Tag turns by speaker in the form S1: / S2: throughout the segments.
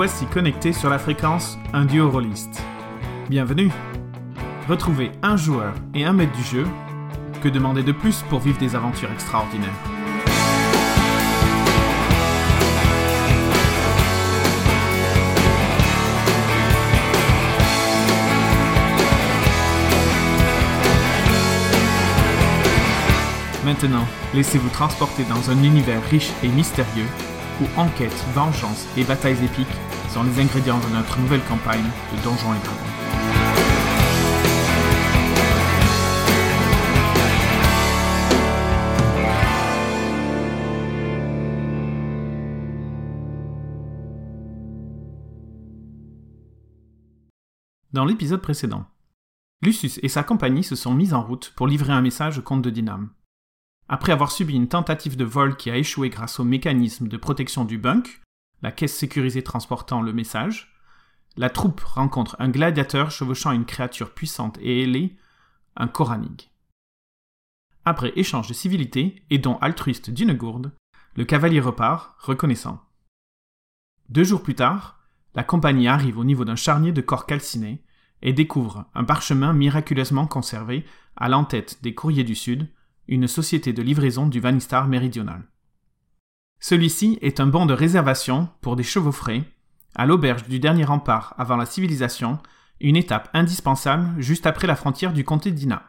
S1: voici connectés sur la fréquence Un duo rôliste. Bienvenue Retrouvez un joueur et un maître du jeu. Que demander de plus pour vivre des aventures extraordinaires? Maintenant, laissez-vous transporter dans un univers riche et mystérieux où enquête, vengeance et batailles épiques sont les ingrédients de notre nouvelle campagne de Donjons et Dragons. Dans l'épisode précédent, Lucius et sa compagnie se sont mis en route pour livrer un message au comte de Dinam. Après avoir subi une tentative de vol qui a échoué grâce au mécanisme de protection du bunk, la caisse sécurisée transportant le message, la troupe rencontre un gladiateur chevauchant une créature puissante et ailée, un Koranig. Après échange de civilité et don altruiste d'une gourde, le cavalier repart, reconnaissant. Deux jours plus tard, la compagnie arrive au niveau d'un charnier de corps calciné et découvre un parchemin miraculeusement conservé à l'entête des courriers du Sud, une société de livraison du Vanistar méridional. Celui-ci est un bon de réservation pour des chevaux frais, à l'auberge du dernier rempart avant la civilisation, une étape indispensable juste après la frontière du comté d'Ina.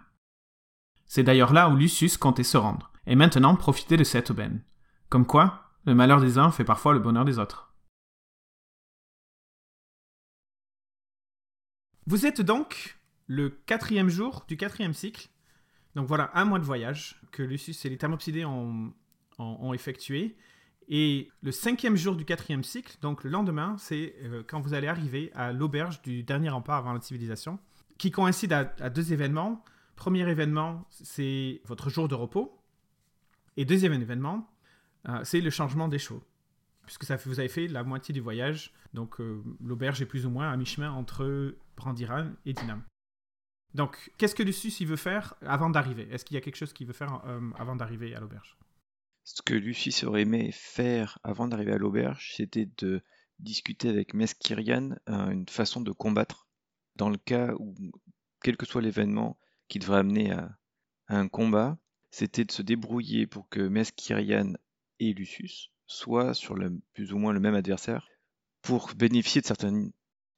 S1: C'est d'ailleurs là où Lucius comptait se rendre, et maintenant profiter de cette aubaine. Comme quoi, le malheur des uns fait parfois le bonheur des autres. Vous êtes donc le quatrième jour du quatrième cycle, donc voilà, un mois de voyage que Lucius et les Thermopsidés ont, effectué. Et le cinquième jour du quatrième cycle, donc le lendemain, c'est euh, quand vous allez arriver à l'auberge du dernier rempart avant la civilisation, qui coïncide à, deux événements. Premier événement, c'est votre jour de repos. Et deuxième événement, euh, c'est le changement des chevaux. Puisque ça, vous avez fait la moitié du voyage. Donc euh, l'auberge est plus ou moins à mi-chemin entre Brandiran et Dinam. Donc, qu'est-ce que Lucius il veut faire avant d'arriver? Est-ce qu'il y a quelque chose qu'il veut faire avant d'arriver à l'auberge?
S2: Ce que Lucius aurait aimé faire avant d'arriver à l'auberge, c'était de discuter avec Meskirian euh, une façon de combattre dans le cas où, quel que soit l'événement qui devrait amener à, un combat, c'était de se débrouiller pour que Meskirian et Lucius soient sur plus ou moins le même adversaire pour bénéficier de certains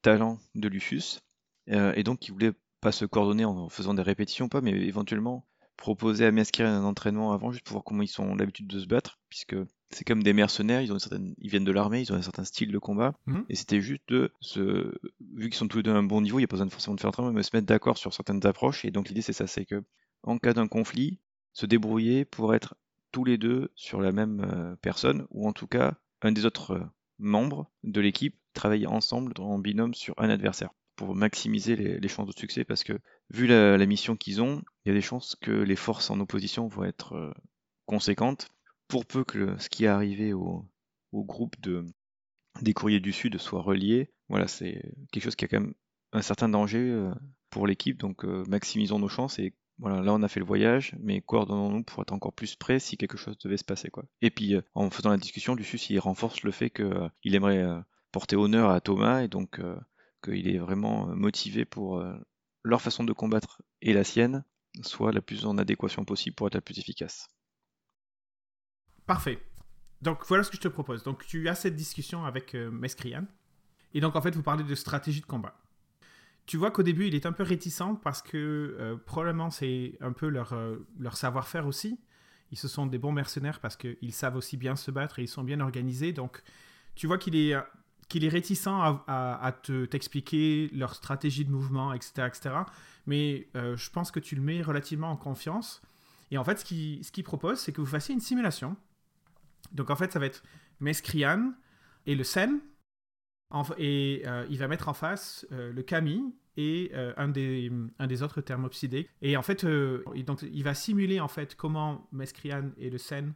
S2: talents de Lucius. Euh, et donc, il voulait pas se coordonner en faisant des répétitions, pas, mais éventuellement proposer à Miaskir un entraînement avant, juste pour voir comment ils ont l'habitude de se battre, puisque c'est comme des mercenaires, ils, ont une ils viennent de l'armée, ils ont un certain style de combat, mhm. et c'était juste de se... Vu qu'ils sont tous les deux à un bon niveau, il n'y a pas besoin de forcément de faire un entraînement, mais se mettre d'accord sur certaines approches, et donc l'idée c'est ça, c'est que en cas d'un conflit, se débrouiller pour être tous les deux sur la même euh, personne, ou en tout cas un des autres euh, membres de l'équipe travailler ensemble en binôme sur un adversaire pour maximiser les, chances de succès. Parce que vu la, mission qu'ils ont, il y a des chances que les forces en opposition vont être euh, conséquentes. Pour peu que ce qui est arrivé au, groupe de, des courriers du Sud soit relié, voilà, c'est quelque chose qui a quand même un certain danger euh, pour l'équipe, donc euh, maximisons nos chances et voilà, là on a fait le voyage, mais coordonnons-nous pour être encore plus près si quelque chose devait se passer. Et puis en faisant la discussion, Lucius il renforce le fait qu'il aimerait porter honneur à Thomas et donc qu'il est vraiment motivé pour leur façon de combattre et la sienne soit la plus en adéquation possible pour être la plus efficace.
S1: Parfait. Donc voilà ce que je te propose. Donc tu as cette discussion avec euh, Mescrian. Et donc en fait vous parlez de stratégie de combat. Tu vois qu'au début il est un peu réticent parce que probablement c'est un peu leur, leur savoir-faire aussi. Ils se sont des bons mercenaires parce qu'ils savent aussi bien se battre et ils sont bien organisés. Donc tu vois qu'il est qu'il est réticent à, te, t'expliquer leur stratégie de mouvement, etc. etc. Mais euh, je pense que tu le mets relativement en confiance. Et en fait, ce qu'il ce propose, c'est que vous fassiez une simulation. Donc en fait, ça va être Mescrian et le Sen. et euh, il va mettre en face euh, le Camille et un, des, un des autres thermopsidés. Et en fait, donc, il va simuler en fait comment Mescrian et le Sen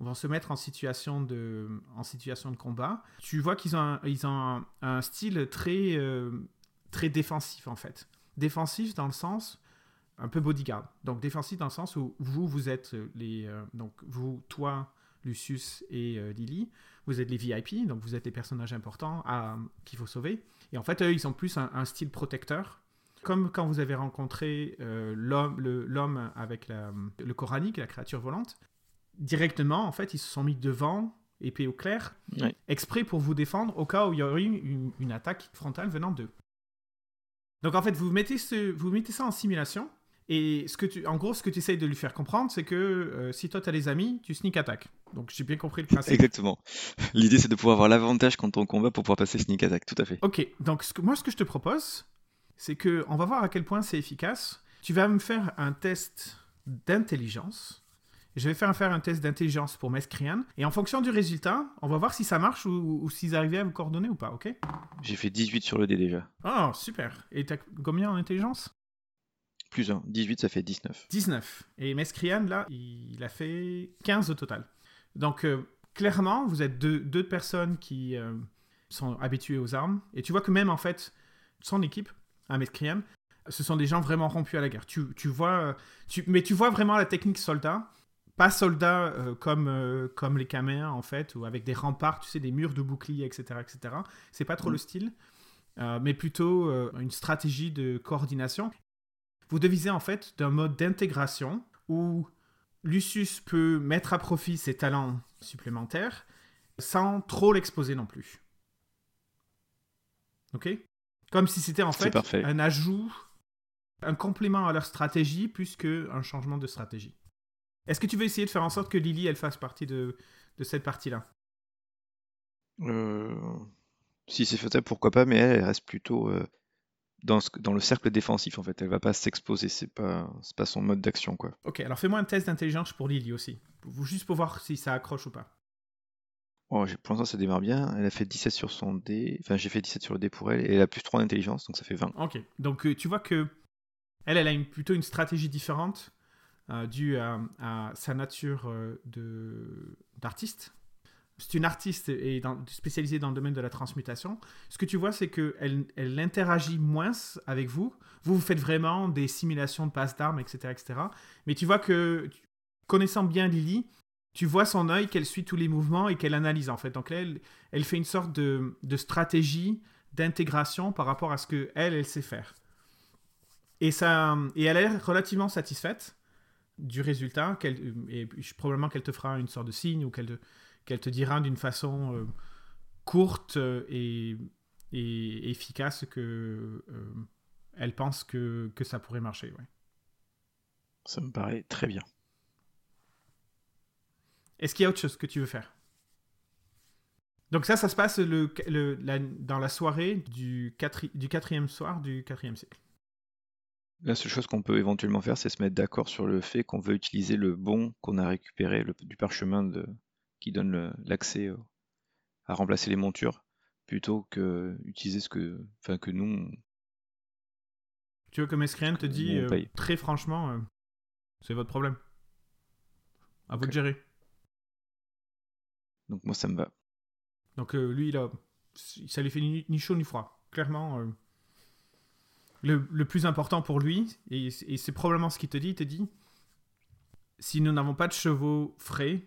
S1: vont se mettre en situation de, combat. Tu vois qu'ils ont, un, ils ont un, style très, très défensif en fait. Défensif dans le sens un peu bodyguard. Donc défensif dans le sens où vous, vous êtes les... Euh, donc vous, toi, Lucius et Lily. Vous êtes les VIP, donc vous êtes les personnages importants qu'il faut sauver. Et en fait, eux, ils ont plus un, style protecteur. Comme quand vous avez rencontré l'homme avec le coranique, la créature volante. Directement, en fait, ils se sont mis devant épée au clair, exprès pour vous défendre au cas où il y aurait une, une, attaque frontale venant d'eux. Donc en fait, vous mettez, ce, vous mettez ça en simulation, et ce que tu, en gros, ce que tu essayes de lui faire comprendre, c'est que euh, si toi tu as des amis, tu sneak attack. Donc j'ai bien compris le principe.
S2: Exactement. L'idée c'est de pouvoir avoir l'avantage quand on combat pour pouvoir passer sneak attack, tout à fait.
S1: Ok, donc ce que, moi ce que je te propose, c'est que on va voir à quel point c'est efficace. Tu vas me faire un test d'intelligence je vais faire, faire un test d'intelligence pour Mescrian. Et en fonction du résultat, on va voir si ça marche ou, s'ils arrivaient à vous coordonner ou pas, ok?
S2: J'ai fait 18 sur le dé déjà.
S1: Oh, super. Et t'as combien en intelligence?
S2: Plus 1. 18, ça fait 19.
S1: 19. Et Mescrian, là, il a fait 15 au total. Donc, euh, clairement, vous êtes deux, personnes qui euh, sont habituées aux armes. Et tu vois que même, en fait, son équipe, un Mescrian, ce sont des gens vraiment rompus à la guerre. Tu, vois, tu, mais tu vois vraiment la technique soldat pas soldats euh, comme, euh, comme les caméras en fait, ou avec des remparts, tu sais, des murs de boucliers, etc. etc. C'est pas trop mm. le style, euh, mais plutôt une stratégie de coordination. Vous devisez en fait d'un mode d'intégration où Lucius peut mettre à profit ses talents supplémentaires sans trop l'exposer non plus. Ok? Comme si c'était en fait un ajout, un complément à leur stratégie plus qu'un changement de stratégie. Est-ce que tu veux essayer de faire en sorte que Lily, elle fasse partie de, cette partie-là?
S2: Euh, Si c'est faisable, pourquoi pas, mais elle, reste plutôt euh, dans, dans, le cercle défensif, en fait. Elle va pas s'exposer, c'est pas, pas son mode d'action, quoi.
S1: Ok, alors fais-moi un test d'intelligence pour Lily aussi, juste pour voir si ça accroche ou pas.
S2: Oh, pour l'instant, ça démarre bien. Elle a fait 17 sur son dé. Enfin, j'ai fait 17 sur le dé pour elle. Et elle a plus 3 d'intelligence, donc ça fait 20.
S1: Ok. Donc, euh, tu vois que elle, elle a plutôt une stratégie différente dû à, sa nature euh, d'artiste. C'est une artiste et spécialisée dans le domaine de la transmutation. Ce que tu vois, c'est qu'elle elle interagit moins avec vous. Vous, vous faites vraiment des simulations de passe d'armes, etc., etc. Mais tu vois que, connaissant bien Lily, tu vois son œil qu'elle suit tous les mouvements et qu'elle analyse en fait. Donc là, elle, fait une sorte de, stratégie d'intégration par rapport à ce que elle, elle sait faire. Et, ça, et elle l'air relativement satisfaite du résultat, et probablement qu'elle te fera une sorte de signe ou qu'elle te, qu'elle te dira d'une façon euh, courte et, et, efficace que euh, elle pense que, que, ça pourrait marcher. Ouais.
S2: Ça me paraît très bien.
S1: Est-ce qu'il y a autre chose que tu veux faire? Donc ça, ça se passe le, le dans la soirée du, du quatrième soir du quatrième cycle.
S2: La seule chose qu'on peut éventuellement faire, c'est se mettre d'accord sur le fait qu'on veut utiliser le bon qu'on a récupéré du parchemin de, qui donne l'accès à remplacer les montures, plutôt que utiliser ce que, enfin que nous.
S1: Tu veux que Mescrien te dit euh, très franchement, euh, c'est votre problème. À vous de gérer.
S2: Donc moi ça me va.
S1: Donc euh, lui, il a, ça lui fait ni, chaud ni froid. Clairement, le, plus important pour lui, et, c'est probablement ce qu'il te dit, il te dit, si nous n'avons pas de chevaux frais,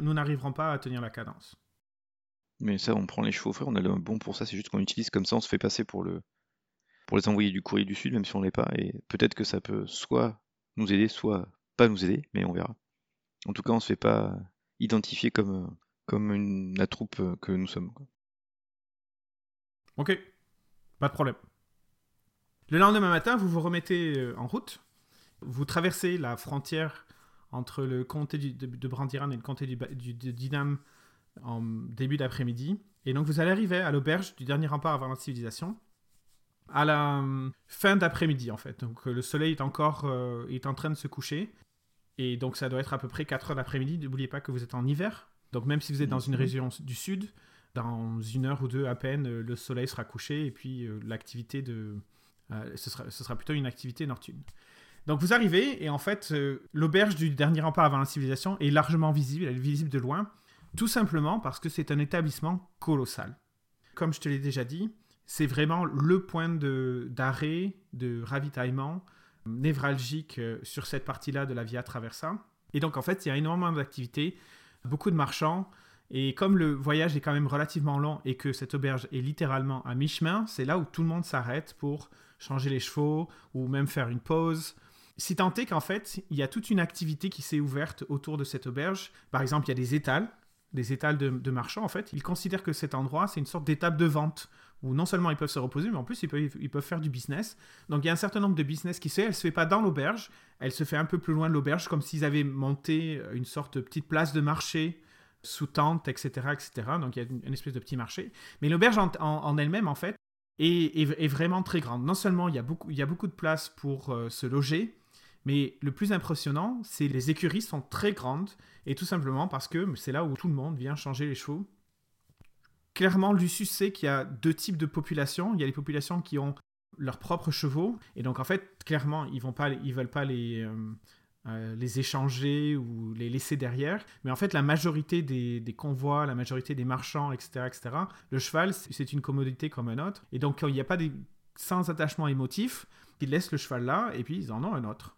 S1: nous n'arriverons pas à tenir la cadence.
S2: Mais ça, on prend les chevaux frais, on a le bon pour ça, c'est juste qu'on utilise comme ça, on se fait passer pour le pour les envoyer du courrier du Sud, même si on l'est pas, et peut-être que ça peut soit nous aider, soit pas nous aider, mais on verra. En tout cas, on se fait pas identifier comme, comme une, la troupe que nous sommes.
S1: Ok, pas de problème. Le lendemain matin, vous vous remettez euh, en route. Vous traversez la frontière entre le comté de, Brandiran et le comté du, de Dinam en début d'après-midi. Et donc vous allez arriver à l'auberge du dernier rempart avant la civilisation à la euh, fin d'après-midi en fait. Donc euh, le soleil est encore est en train de se coucher. Et donc ça doit être à peu près 4 heures d'après-midi. N'oubliez pas que vous êtes en hiver. Donc même si vous êtes dans une région du sud, dans une heure ou deux à peine, le soleil sera couché et puis l'activité de, euh, ce, sera, plutôt une activité nocturne. Donc vous arrivez et en fait euh, l'auberge du dernier rempart avant la civilisation est largement visible, elle est visible de loin, tout simplement parce que c'est un établissement colossal. Comme je te l'ai déjà dit, c'est vraiment le point d'arrêt, de, ravitaillement névralgique euh, sur cette partie-là de la Via Traversa. Et donc en fait il y a énormément d'activités beaucoup de marchands. Et comme le voyage est quand même relativement long et que cette auberge est littéralement à mi-chemin, c'est là où tout le monde s'arrête pour changer les chevaux ou même faire une pause. Si tant est qu'en fait, il y a toute une activité qui s'est ouverte autour de cette auberge. Par exemple, il y a des étals, des étals de, marchands en fait. Ils considèrent que cet endroit, c'est une sorte d'étape de vente où non seulement ils peuvent se reposer, mais en plus ils peuvent, ils peuvent faire du business. Donc il y a un certain nombre de business qui se fait. Elle se fait pas dans l'auberge, elle se fait un peu plus loin de l'auberge, comme s'ils avaient monté une sorte de petite place de marché sous tente, etc., etc. Donc il y a une, espèce de petit marché. Mais l'auberge en, elle-même, en fait, est, vraiment très grande. Non seulement il y a beaucoup, il y a beaucoup de place pour euh, se loger, mais le plus impressionnant, c'est les écuries sont très grandes, et tout simplement parce que c'est là où tout le monde vient changer les chevaux. Clairement, Lucius sait qu'il y a deux types de populations. Il y a les populations qui ont leurs propres chevaux, et donc en fait, clairement, ils vont pas, ils veulent pas les, euh, euh, les échanger ou les laisser derrière. Mais en fait, la majorité des, convois, la majorité des marchands, etc., etc., le cheval, c'est une commodité comme un autre. Et donc, il n'y a pas des sans attachement émotif, ils laissent le cheval là et puis ils en ont un autre.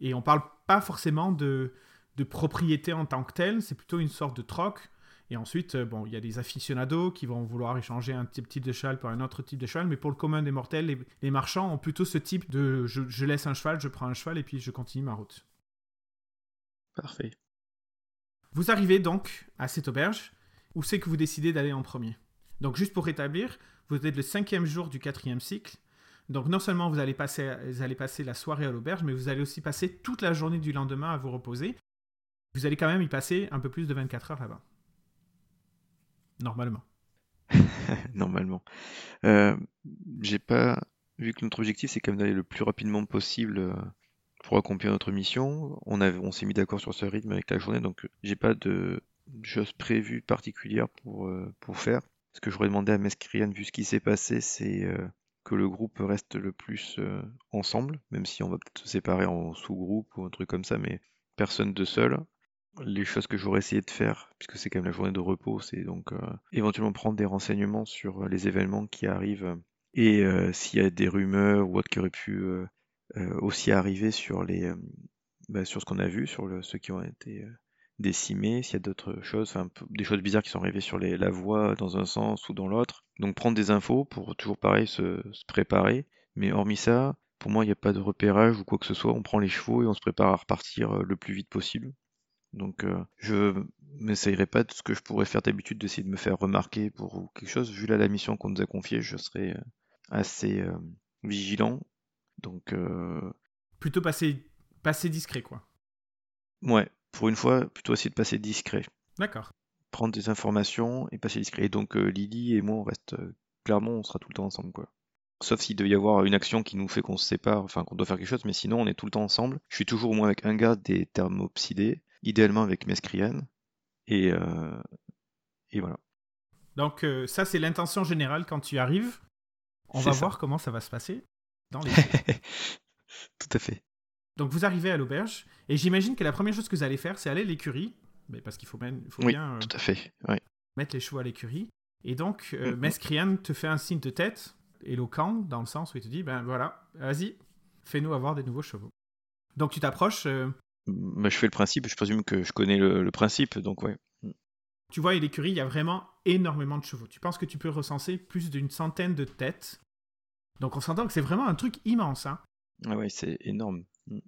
S1: Et on parle pas forcément de, de propriété en tant que telle, c'est plutôt une sorte de troc. Et ensuite, euh, bon, il y a des aficionados qui vont vouloir échanger un type de cheval pour un autre type de cheval, mais pour le commun des mortels, les, marchands ont plutôt ce type de je, laisse un cheval, je prends un cheval et puis je continue ma route.
S2: Parfait.
S1: Vous arrivez donc à cette auberge. Où c'est que vous décidez d'aller en premier? Donc, juste pour rétablir, vous êtes le cinquième jour du quatrième cycle. Donc, non seulement vous allez passer, vous allez passer la soirée à l'auberge, mais vous allez aussi passer toute la journée du lendemain à vous reposer. Vous allez quand même y passer un peu plus de 24 heures là-bas. Normalement.
S2: Normalement. Euh, j'ai pas vu que notre objectif c'est quand même d'aller le plus rapidement possible euh, pour accomplir notre mission. On, on s'est mis d'accord sur ce rythme avec la journée, donc j'ai pas de choses prévues particulières pour, euh, pour faire. Ce que j'aurais demandé à Mescrian, vu ce qui s'est passé, c'est euh, que le groupe reste le plus euh, ensemble, même si on va peut-être se séparer en sous-groupe ou un truc comme ça, mais personne de seul. Les choses que j'aurais essayé de faire, puisque c'est quand même la journée de repos, c'est donc éventuellement prendre des renseignements sur les événements qui arrivent et s'il y a des rumeurs ou autres qui auraient pu euh, aussi arriver sur les euh, bah, sur ce qu'on a vu, sur ceux qui ont été euh, décimés, s'il y a d'autres choses, des choses bizarres qui sont arrivées sur les, la voie dans un sens ou dans l'autre. Donc prendre des infos pour toujours pareil se, préparer. Mais hormis ça, pour moi, il n'y a pas de repérage ou quoi que ce soit. On prend les chevaux et on se prépare à repartir le plus vite possible. Donc je m'essayerai pas de ce que je pourrais faire d'habitude d'essayer de me faire remarquer pour quelque chose. Vu la mission qu'on nous a confiée, je serai assez vigilant donc. Euh,
S1: plutôt passer, passer discret, quoi.
S2: Ouais, pour une fois, plutôt essayer de passer discret.
S1: D'accord.
S2: Prendre des informations et passer discret. Et donc, euh, Lily et moi, on reste. Euh, clairement, on sera tout le temps ensemble, quoi. Sauf s'il doit y avoir une action qui nous fait qu'on se sépare, enfin qu'on doit faire quelque chose, mais sinon on est tout le temps ensemble. Je suis toujours au moins avec un garde des thermopsidés, idéalement avec Mescrian. Et, et voilà.
S1: Donc ça c'est l'intention générale quand tu arrives. On va voir comment ça va se passer.
S2: Tout à fait.
S1: Donc vous arrivez à l'auberge, et j'imagine que la première chose que vous allez faire, c'est aller à l'écurie, mais parce qu'il faut, bien, faut bien
S2: euh, tout à fait.
S1: mettre les chevaux à l'écurie. Et donc, euh, mm te fait un signe de tête, éloquent, dans le sens où il te dit, ben voilà, vas-y, fais-nous avoir des nouveaux chevaux. Donc tu t'approches... Euh,
S2: je fais le principe, je présume que je connais le, le principe, donc ouais. Mm.
S1: Tu vois, à l'écurie, il y a vraiment énormément de chevaux. Tu penses que tu peux recenser plus d'une centaine de têtes donc on s'entend que c'est vraiment un truc immense. Hein.
S2: Ah ouais, c'est énorme. Mm.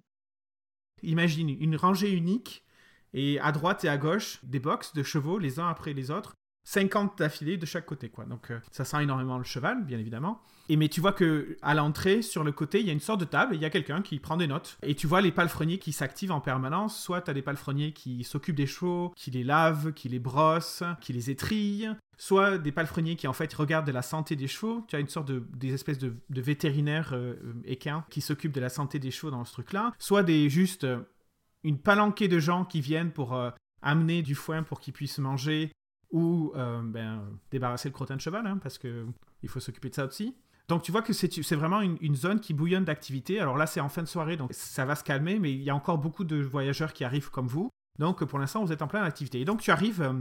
S1: Imagine une rangée unique et à droite et à gauche des box de chevaux les uns après les autres 50 d'affilée de chaque côté, quoi. Donc euh, ça sent énormément le cheval, bien évidemment. Et mais tu vois que à l'entrée, sur le côté, il y a une sorte de table, il y a quelqu'un qui prend des notes. Et tu vois les palefreniers qui s'activent en permanence. Soit tu as des palefreniers qui s'occupent des chevaux, qui les lavent, qui les brossent, qui les étrillent. Soit des palefreniers qui en fait regardent de la santé des chevaux. Tu as une sorte de des espèces de, vétérinaires euh, équins qui s'occupent de la santé des chevaux dans ce truc-là. Soit des juste euh, une palanquée de gens qui viennent pour amener du foin pour qu'ils puissent manger ou euh, ben, débarrasser le crottin de cheval, hein, parce qu'il faut s'occuper de ça aussi. Donc tu vois que c'est vraiment une, zone qui bouillonne d'activité. Alors là, c'est en fin de soirée, donc ça va se calmer, mais il y a encore beaucoup de voyageurs qui arrivent comme vous. Donc pour l'instant, vous êtes en pleine activité. Et donc tu arrives euh,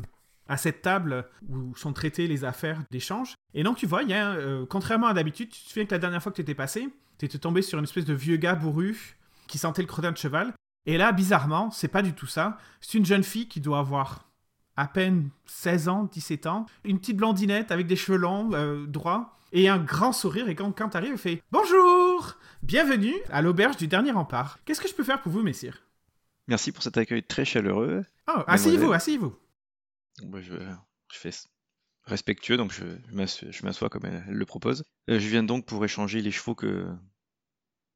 S1: à cette table où sont traitées les affaires d'échange. Et donc tu vois, il euh, contrairement à d'habitude, tu te souviens que la dernière fois que tu étais passé, tu étais tombé sur une espèce de vieux gars bourru qui sentait le crottin de cheval. Et là, bizarrement, c'est pas du tout ça. C'est une jeune fille qui doit avoir à peine 16 ans, 17 ans, une petite blondinette avec des cheveux longs, euh, droits, et un grand sourire. Et quand, quand arrive, il fait Bonjour Bienvenue à l'auberge du dernier rempart. Qu'est-ce que je peux faire pour vous, messire
S2: Merci pour cet accueil très chaleureux.
S1: Oh, asseyez-vous, asseyez-vous.
S2: Bah, je, je fais respectueux, donc je, je m'assois comme elle, le propose. Euh, je viens donc pour échanger les chevaux que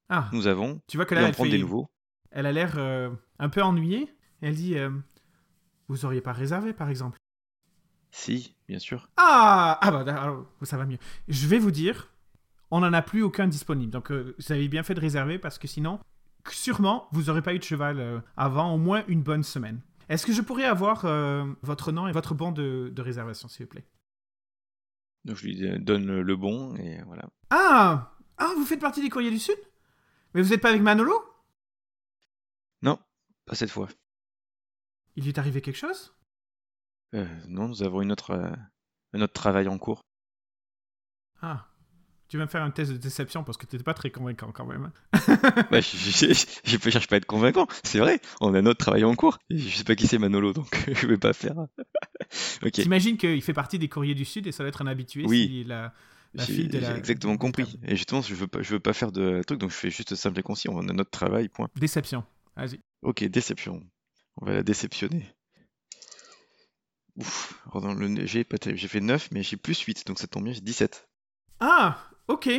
S1: ah,
S2: nous avons
S1: tu vois que
S2: et
S1: là,
S2: en
S1: elle,
S2: prendre
S1: fait-
S2: des nouveaux.
S1: elle a l'air euh, un peu ennuyée. Et elle dit Vous auriez pas réservé, par exemple
S2: Si, bien sûr.
S1: Ah Ah bah alors, ça va mieux. Je vais vous dire, on n'en a plus aucun disponible. Donc euh, vous avez bien fait de réserver parce que sinon, sûrement, vous n'aurez pas eu de cheval euh, avant au moins une bonne semaine. Est-ce que je pourrais avoir euh, votre nom et votre bon de, de réservation, s'il vous plaît?
S2: Donc je lui donne le bon et voilà.
S1: Ah Ah, vous faites partie des courriers du Sud? Mais vous n'êtes pas avec Manolo?
S2: Non, pas cette fois.
S1: Il lui est arrivé quelque chose?
S2: Euh, non, nous avons une autre, euh, un autre travail en cours.
S1: Ah. Tu vas me faire un test de déception parce que tu n'étais pas très convaincant quand même.
S2: bah, je, je, je, je cherche pas à être convaincant, c'est vrai. On a un autre travail en cours. Je sais pas qui c'est Manolo, donc je vais pas faire. ok.
S1: T'imagines qu'il fait partie des courriers du Sud et ça doit être un habitué
S2: Oui.
S1: si la
S2: J'ai
S1: la...
S2: exactement compris. Et justement, je veux pas, je veux pas faire de truc, donc je fais juste simple et concis. On a notre travail, point.
S1: Déception. Vas-y.
S2: Ok, déception. On va la déceptionner. Ouf, dans le- j'ai pas. J'ai fait 9, mais j'ai plus 8, donc ça tombe bien, j'ai 17.
S1: Ah, ok.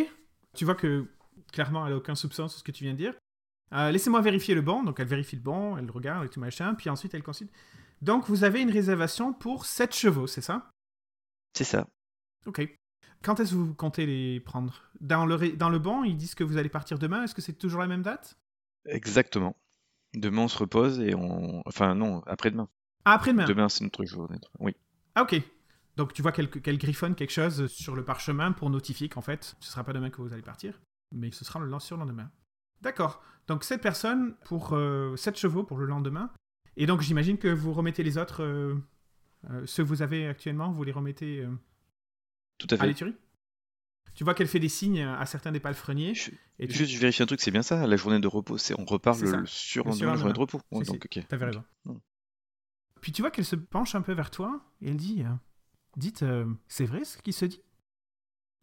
S1: Tu vois que clairement, elle a aucun soupçon sur ce que tu viens de dire. Euh, Laissez-moi vérifier le bon. Donc, elle vérifie le bon, elle regarde et tout machin. Puis ensuite, elle consulte. Donc, vous avez une réservation pour 7 chevaux, c'est ça?
S2: C'est ça.
S1: Ok. Quand est-ce que vous comptez les prendre? Dans le, dans le bon, ils disent que vous allez partir demain. Est-ce que c'est toujours la même date?
S2: Exactement. Demain, on se repose et on. Enfin, non, après-demain.
S1: Ah, après-demain.
S2: Demain, c'est notre journée. Oui.
S1: Ah, ok. Donc, tu vois qu'elle qu'elle griffonne quelque chose sur le parchemin pour notifier qu'en fait, ce sera pas demain que vous allez partir, mais ce sera le surlendemain. D'accord. Donc, cette personne pour 7 chevaux pour le lendemain. Et donc, j'imagine que vous remettez les autres, euh, euh, ceux que vous avez actuellement, vous les remettez euh,
S2: Tout à
S1: à
S2: fait.
S1: l'écurie? Tu vois qu'elle fait des signes à certains des palefreniers.
S2: Je-
S1: Et tu
S2: Juste, je vérifie un truc, c'est bien ça La journée de repos, c'est on repart le, surlendemain. la journée de repos. Ouais, donc, ok.
S1: T'avais raison. Puis tu vois qu'elle se penche un peu vers toi et elle dit euh, Dites, euh, c'est vrai ce qui se dit?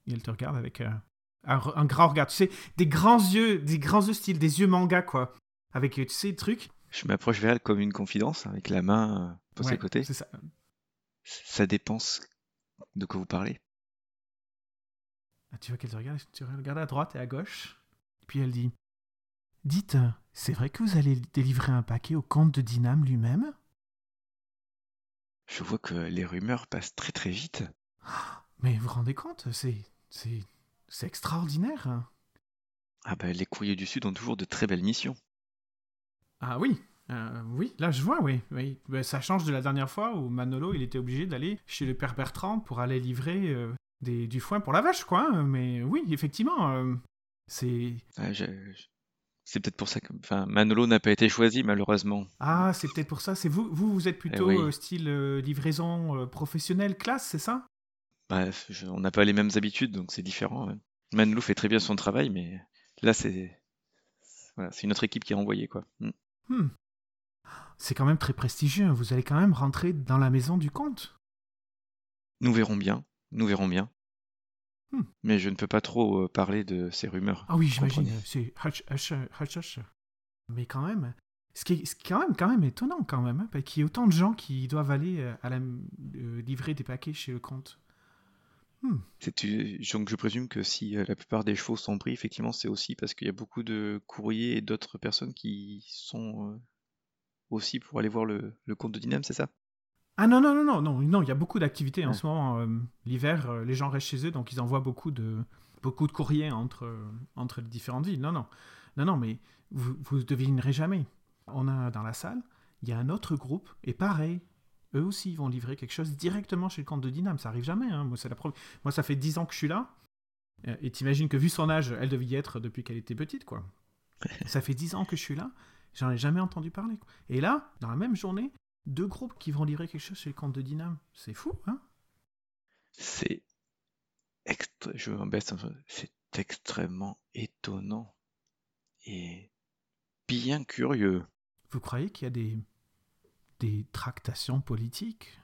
S1: Et elle te regarde avec euh, un, grand regard. Tu sais, des grands yeux, des grands yeux style, des yeux manga, quoi. Avec, tu sais, le truc.
S2: Je m'approche vers elle comme une confidence, avec la main posée
S1: Ouais,
S2: à côté.
S1: C'est ça.
S2: Ça dépense de quoi vous parlez
S1: Tu vois qu'elle te regarde, tu regardes à droite et à gauche? Puis elle dit Dites, c'est vrai que vous allez délivrer un paquet au comte de Dinam lui-même?
S2: Je vois que les rumeurs passent très très vite.
S1: Mais vous vous rendez compte C'est. C'est. C'est extraordinaire. hein.
S2: Ah bah les courriers du Sud ont toujours de très belles missions.
S1: Ah oui, euh, oui, là je vois, oui. oui. Ben, ça change de la dernière fois où Manolo il était obligé d'aller chez le père Bertrand pour aller livrer euh, des, du foin pour la vache, quoi. hein. Mais oui, effectivement, euh, c'est.
S2: Ah, C'est peut-être pour ça que enfin, Manolo n'a pas été choisi malheureusement.
S1: Ah, c'est peut-être pour ça. C'est vous, vous, vous êtes plutôt
S2: Eh oui.
S1: euh, style euh, livraison professionnelle classe, c'est ça?
S2: Bref, je- on n'a pas les mêmes habitudes donc c'est différent. ouais. Manolo fait très bien son travail mais là c'est voilà, c'est une autre équipe qui est envoyée quoi. Hmm.
S1: C'est quand même très prestigieux. hein. Vous allez quand même rentrer dans la maison du comte.
S2: Nous verrons bien, nous verrons bien.
S1: Hmm.
S2: Mais je ne peux pas trop euh, parler de ces rumeurs.
S1: Ah oui, j'imagine. C'est hush, hush, hush, hush. Mais quand même, ce qui est, ce qui est quand même, quand même étonnant quand même, hein, qu'il y a autant de gens qui doivent aller euh, à la, euh, livrer des paquets chez le comte.
S2: Donc je présume que si la plupart des chevaux sont pris, effectivement, c'est aussi parce qu'il y a beaucoup de courriers et d'autres personnes qui sont euh, aussi pour aller voir le, le comte de Dinam, c'est ça?
S1: Ah non, non, non, non, non, non, il y a beaucoup d'activités en
S2: Ouais.
S1: ce moment. euh, L'hiver, euh, les gens restent chez eux, donc ils envoient beaucoup de, beaucoup de courriers entre, euh, entre les différentes villes. Non, non, non, non, mais vous, vous devinerez jamais. On a dans la salle, il y a un autre groupe, et pareil, eux aussi, ils vont livrer quelque chose directement chez le comte de Dinam. Ça arrive jamais. hein. Moi, c'est la Moi, ça fait 10 ans que je suis là. Et t'imagines que vu son âge, elle devait y être depuis qu'elle était petite, quoi. ça fait 10 ans que je suis là. J'en ai jamais entendu parler. quoi. Et là, dans la même journée, deux groupes qui vont livrer quelque chose chez le comte de Dinam. C'est fou, hein?
S2: C'est extra... je. C'est extrêmement étonnant et bien curieux.
S1: Vous croyez qu'il y a des, des tractations politiques?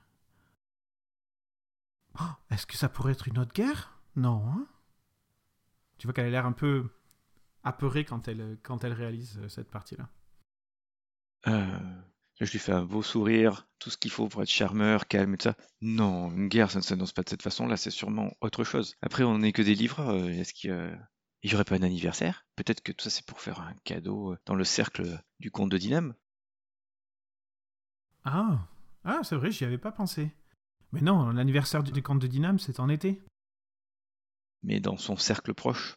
S1: Oh, Est-ce que ça pourrait être une autre guerre? Non. hein? Tu vois qu'elle a l'air un peu apeurée quand elle, quand elle réalise euh, cette partie-là.
S2: Euh, je lui fais un beau sourire, tout ce qu'il faut pour être charmeur, calme et tout ça. Non, une guerre, ça ne s'annonce pas de cette façon. Là, c'est sûrement autre chose. Après, on n'est que des livreurs. euh, Est-ce qu'il y, a- il y aurait pas un anniversaire? Peut-être que tout ça, c'est pour faire un cadeau euh, dans le cercle du comte de Dinam.
S1: Ah, ah c'est vrai, j'y avais pas pensé. Mais non, l'anniversaire du, comte de Dinam, c'est en été.
S2: mais dans son cercle proche.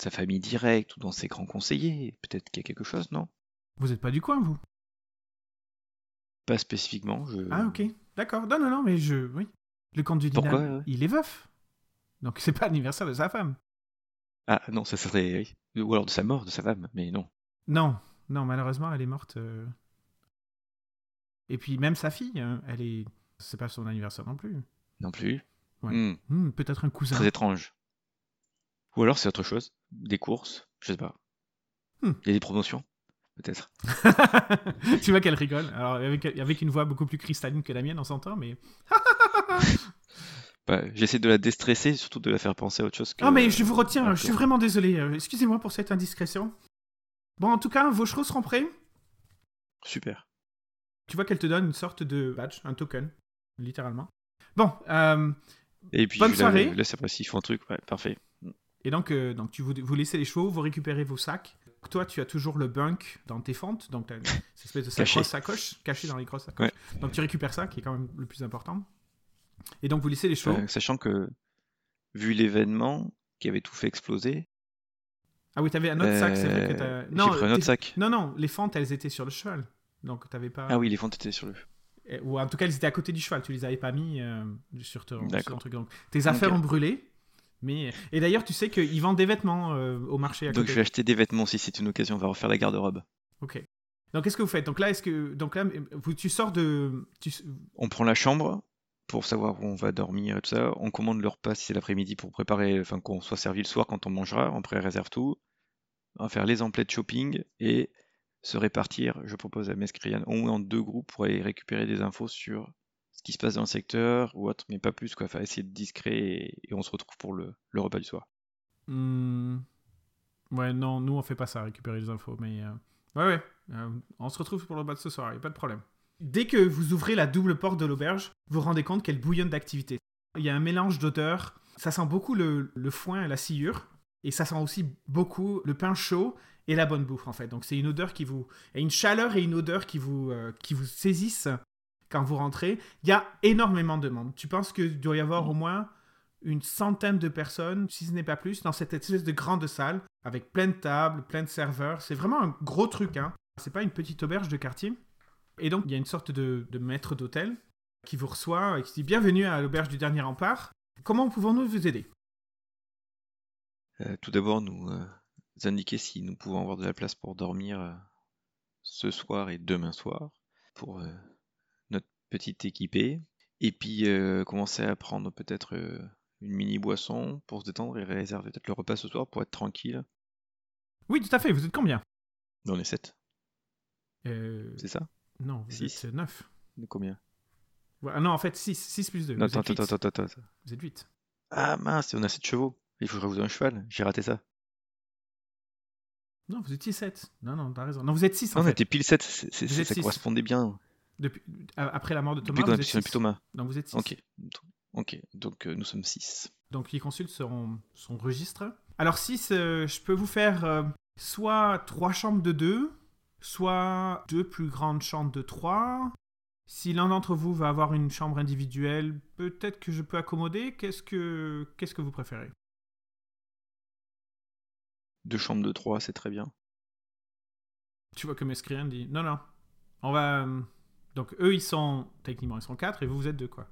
S2: Sa famille directe ou dans ses grands conseillers. Peut-être qu'il y a quelque chose, non?
S1: Vous êtes pas du coin, vous?
S2: Pas spécifiquement. Je...
S1: Ah, ok. D'accord. Non, non, non, mais je. Oui. Le comte du
S2: Pourquoi, ouais
S1: il est veuf. Donc c'est pas l'anniversaire de sa femme.
S2: Ah non, ça serait. Ou alors de sa mort, de sa femme, mais non.
S1: Non, non, malheureusement, elle est morte. euh. Et puis même sa fille, hein, elle est. C'est pas son anniversaire non plus.
S2: Non plus.
S1: Ouais.
S2: Hmm,
S1: Hmm, Peut-être un cousin.
S2: très étrange. Ou alors c'est autre chose. Des courses, je sais pas.
S1: Hmm.
S2: Il y a des promotions, peut-être.
S1: tu vois qu'elle rigole. Alors avec, avec une voix beaucoup plus cristalline que la mienne, on s'entend, mais.
S2: Bah, J'essaie de la déstresser, surtout de la faire penser à autre chose que.
S1: Ah mais je vous retiens,
S2: un
S1: je suis vraiment désolé. euh, Excusez-moi pour cette indiscrétion. Bon, en tout cas, vos chevaux seront prêts.
S2: Super.
S1: Tu vois qu'elle te donne une sorte de badge, un token, littéralement. Bon, euh,
S2: Et puis
S1: Bonne soirée.
S2: laisse après s'ils font un truc. Ouais, parfait.
S1: et donc, euh, donc tu vous, vous laissez les chevaux, vous récupérez vos sacs. Toi, tu as toujours le bunk dans tes fentes, donc tu as cette espèce de sacoche cachée dans les grosses sacoches. Donc tu récupères ça, qui est quand même le plus important. Et donc vous laissez les chevaux.
S2: Euh, sachant que, vu l'événement qui avait tout fait exploser,
S1: Ah oui, t'avais un autre sac, c'est vrai que
S2: euh,
S1: t'as.
S2: j'ai pris un autre
S1: tes-
S2: sac.
S1: Non, non, les fentes, elles étaient sur le cheval. Donc t'avais pas.
S2: Ah oui, les fonds étaient sur le.
S1: Ou en tout cas, elles étaient à côté du cheval. Tu les avais pas mis euh, sur, ton, sur
S2: D'accord.
S1: ton truc. Donc tes affaires ont brûlé. Mais... Et d'ailleurs, tu sais qu'ils vendent des vêtements euh, au marché à
S2: Donc
S1: côté.
S2: je vais acheter des vêtements si c'est une occasion, on va refaire la garde-robe.
S1: Ok. Donc qu'est-ce que vous faites? Donc là, est-ce que donc là, vous, tu sors de, tu...
S2: On prend la chambre pour savoir où on va dormir et tout ça. On commande le repas si c'est l'après-midi pour préparer, enfin qu'on soit servi le soir quand on mangera. On pré-réserve tout. On va faire les emplettes shopping et se répartir. Je propose à Mescrian au moins en deux groupes pour aller récupérer des infos sur ce qui se passe dans le secteur ou autre, mais pas plus quoi. Enfin, essayer de discret et, on se retrouve pour le, repas du soir.
S1: Hmm. Ouais, non, nous on fait pas ça, récupérer les infos, mais euh, ouais, ouais, euh, on se retrouve pour le bas de ce soir, y a pas de problème. Dès que vous ouvrez la double porte de l'auberge, vous vous rendez compte qu'elle bouillonne d'activité. Il y a un mélange d'odeurs, ça sent beaucoup le, le foin et la sciure, et ça sent aussi beaucoup le pain chaud et la bonne bouffe en fait. Donc c'est une odeur qui vous, et une chaleur et une odeur qui vous, euh, qui vous saisissent quand vous rentrez. Il y a énormément de monde. Tu penses qu'il doit y avoir au moins une centaine de personnes, si ce n'est pas plus, dans cette espèce de grande salle, avec plein de tables, plein de serveurs. C'est vraiment un gros truc, hein. C'est pas une petite auberge de quartier. Et donc, il y a une sorte de, maître d'hôtel qui vous reçoit et qui dit Bienvenue à l'auberge du dernier rempart. Comment pouvons-nous vous aider?
S2: Euh, tout d'abord, nous euh, indiquer si nous pouvons avoir de la place pour dormir euh, ce soir et demain soir pour petite équipée. Et puis euh, commencer à prendre peut-être euh, une mini boisson pour se détendre et réserver peut-être le repas ce soir pour être tranquille.
S1: Oui, tout à fait. Vous êtes combien?
S2: On est 7,
S1: Euh,
S2: c'est ça?
S1: Non, vous
S2: Six.
S1: êtes 9.
S2: De combien?
S1: Non, en fait, 6. 6 plus 2.
S2: Non,
S1: vous,
S2: attends,
S1: êtes huit.
S2: attends, attends, attends, attends.
S1: vous êtes 8.
S2: Ah mince, on a 7 chevaux. Il que je rajoute un cheval. J'ai raté ça.
S1: Non, vous étiez 7. Non, non, t'as raison. Non, vous êtes 6 en
S2: Non, on
S1: fait.
S2: était pile 7. c'est- c'est-
S1: Vous êtes
S2: ça
S1: six.
S2: correspondait bien.
S1: Depuis... Après la mort de Thomas,
S2: Depuis qu'on a plus Thomas.
S1: Donc vous êtes 6.
S2: Ok. Ok. Donc euh, nous sommes 6.
S1: Donc il consulte son, son registre. Alors 6, je peux vous faire euh, soit 3 chambres de 2, soit deux plus grandes chambres de 3. Si l'un d'entre vous va avoir une chambre individuelle, peut-être que je peux accommoder. Qu'est-ce que, qu'est-ce que vous préférez?
S2: Deux chambres de 3, c'est très bien.
S1: Tu vois que Mescrien dit non, non. On va. Euh, Donc eux, ils sont. Techniquement, ils sont 4 et vous, vous êtes 2, quoi.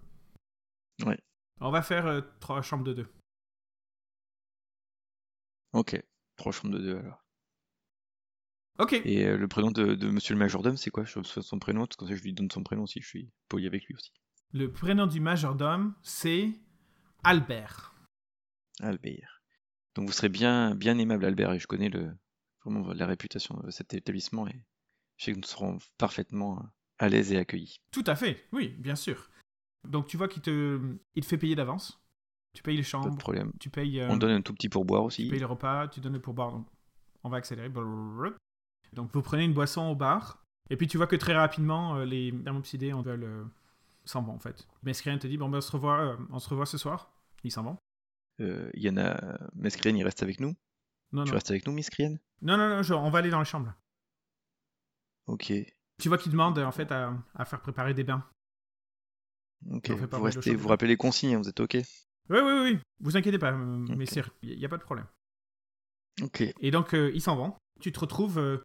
S2: Ouais.
S1: On va faire 3 chambres de 2.
S2: Ok. Trois chambres de 2 alors.
S1: Ok.
S2: Et euh, le prénom de, de monsieur le majordome, c'est quoi? Son prénom, parce que comme ça je lui donne son prénom aussi, je suis poli avec lui aussi.
S1: Le prénom du majordome, c'est Albert.
S2: Albert. Donc vous serez bien, bien aimable Albert, et je connais le, vraiment la réputation de cet établissement, et je sais que nous serons parfaitement euh, à l'aise et accueillis.
S1: Tout à fait, oui, bien sûr. Donc tu vois qu'il te, il te fait payer d'avance. Tu payes les
S2: Pas
S1: chambres,
S2: de problème.
S1: tu payes, euh,
S2: On donne un tout petit pourboire
S1: tu
S2: aussi.
S1: payes les repas, tu donnes le pourboire. Donc on va accélérer. Donc vous prenez une boisson au bar. Et puis tu vois que très rapidement, euh, les thermopsidés en veulent euh, s'en vont en fait. Mais Skrien te dit bon ben on se revoit, euh, on se revoit ce soir. Ils s'en vont.
S2: Il y en a. Mescrien, il reste avec nous?
S1: Non
S2: Tu
S1: non.
S2: restes avec nous, Mescrien
S1: non non non, je- on va aller dans la chambre. là.
S2: Ok.
S1: Tu vois qu'ils demandent en fait à, à faire préparer des bains.
S2: Ok. Vous restez, rappelez les consignes, hein, vous êtes ok
S1: Oui oui oui. Vous inquiétez pas, euh,
S2: Ok.
S1: mais il n'y a pas de problème.
S2: Ok.
S1: Et donc, euh, ils s'en vont. Tu te retrouves euh,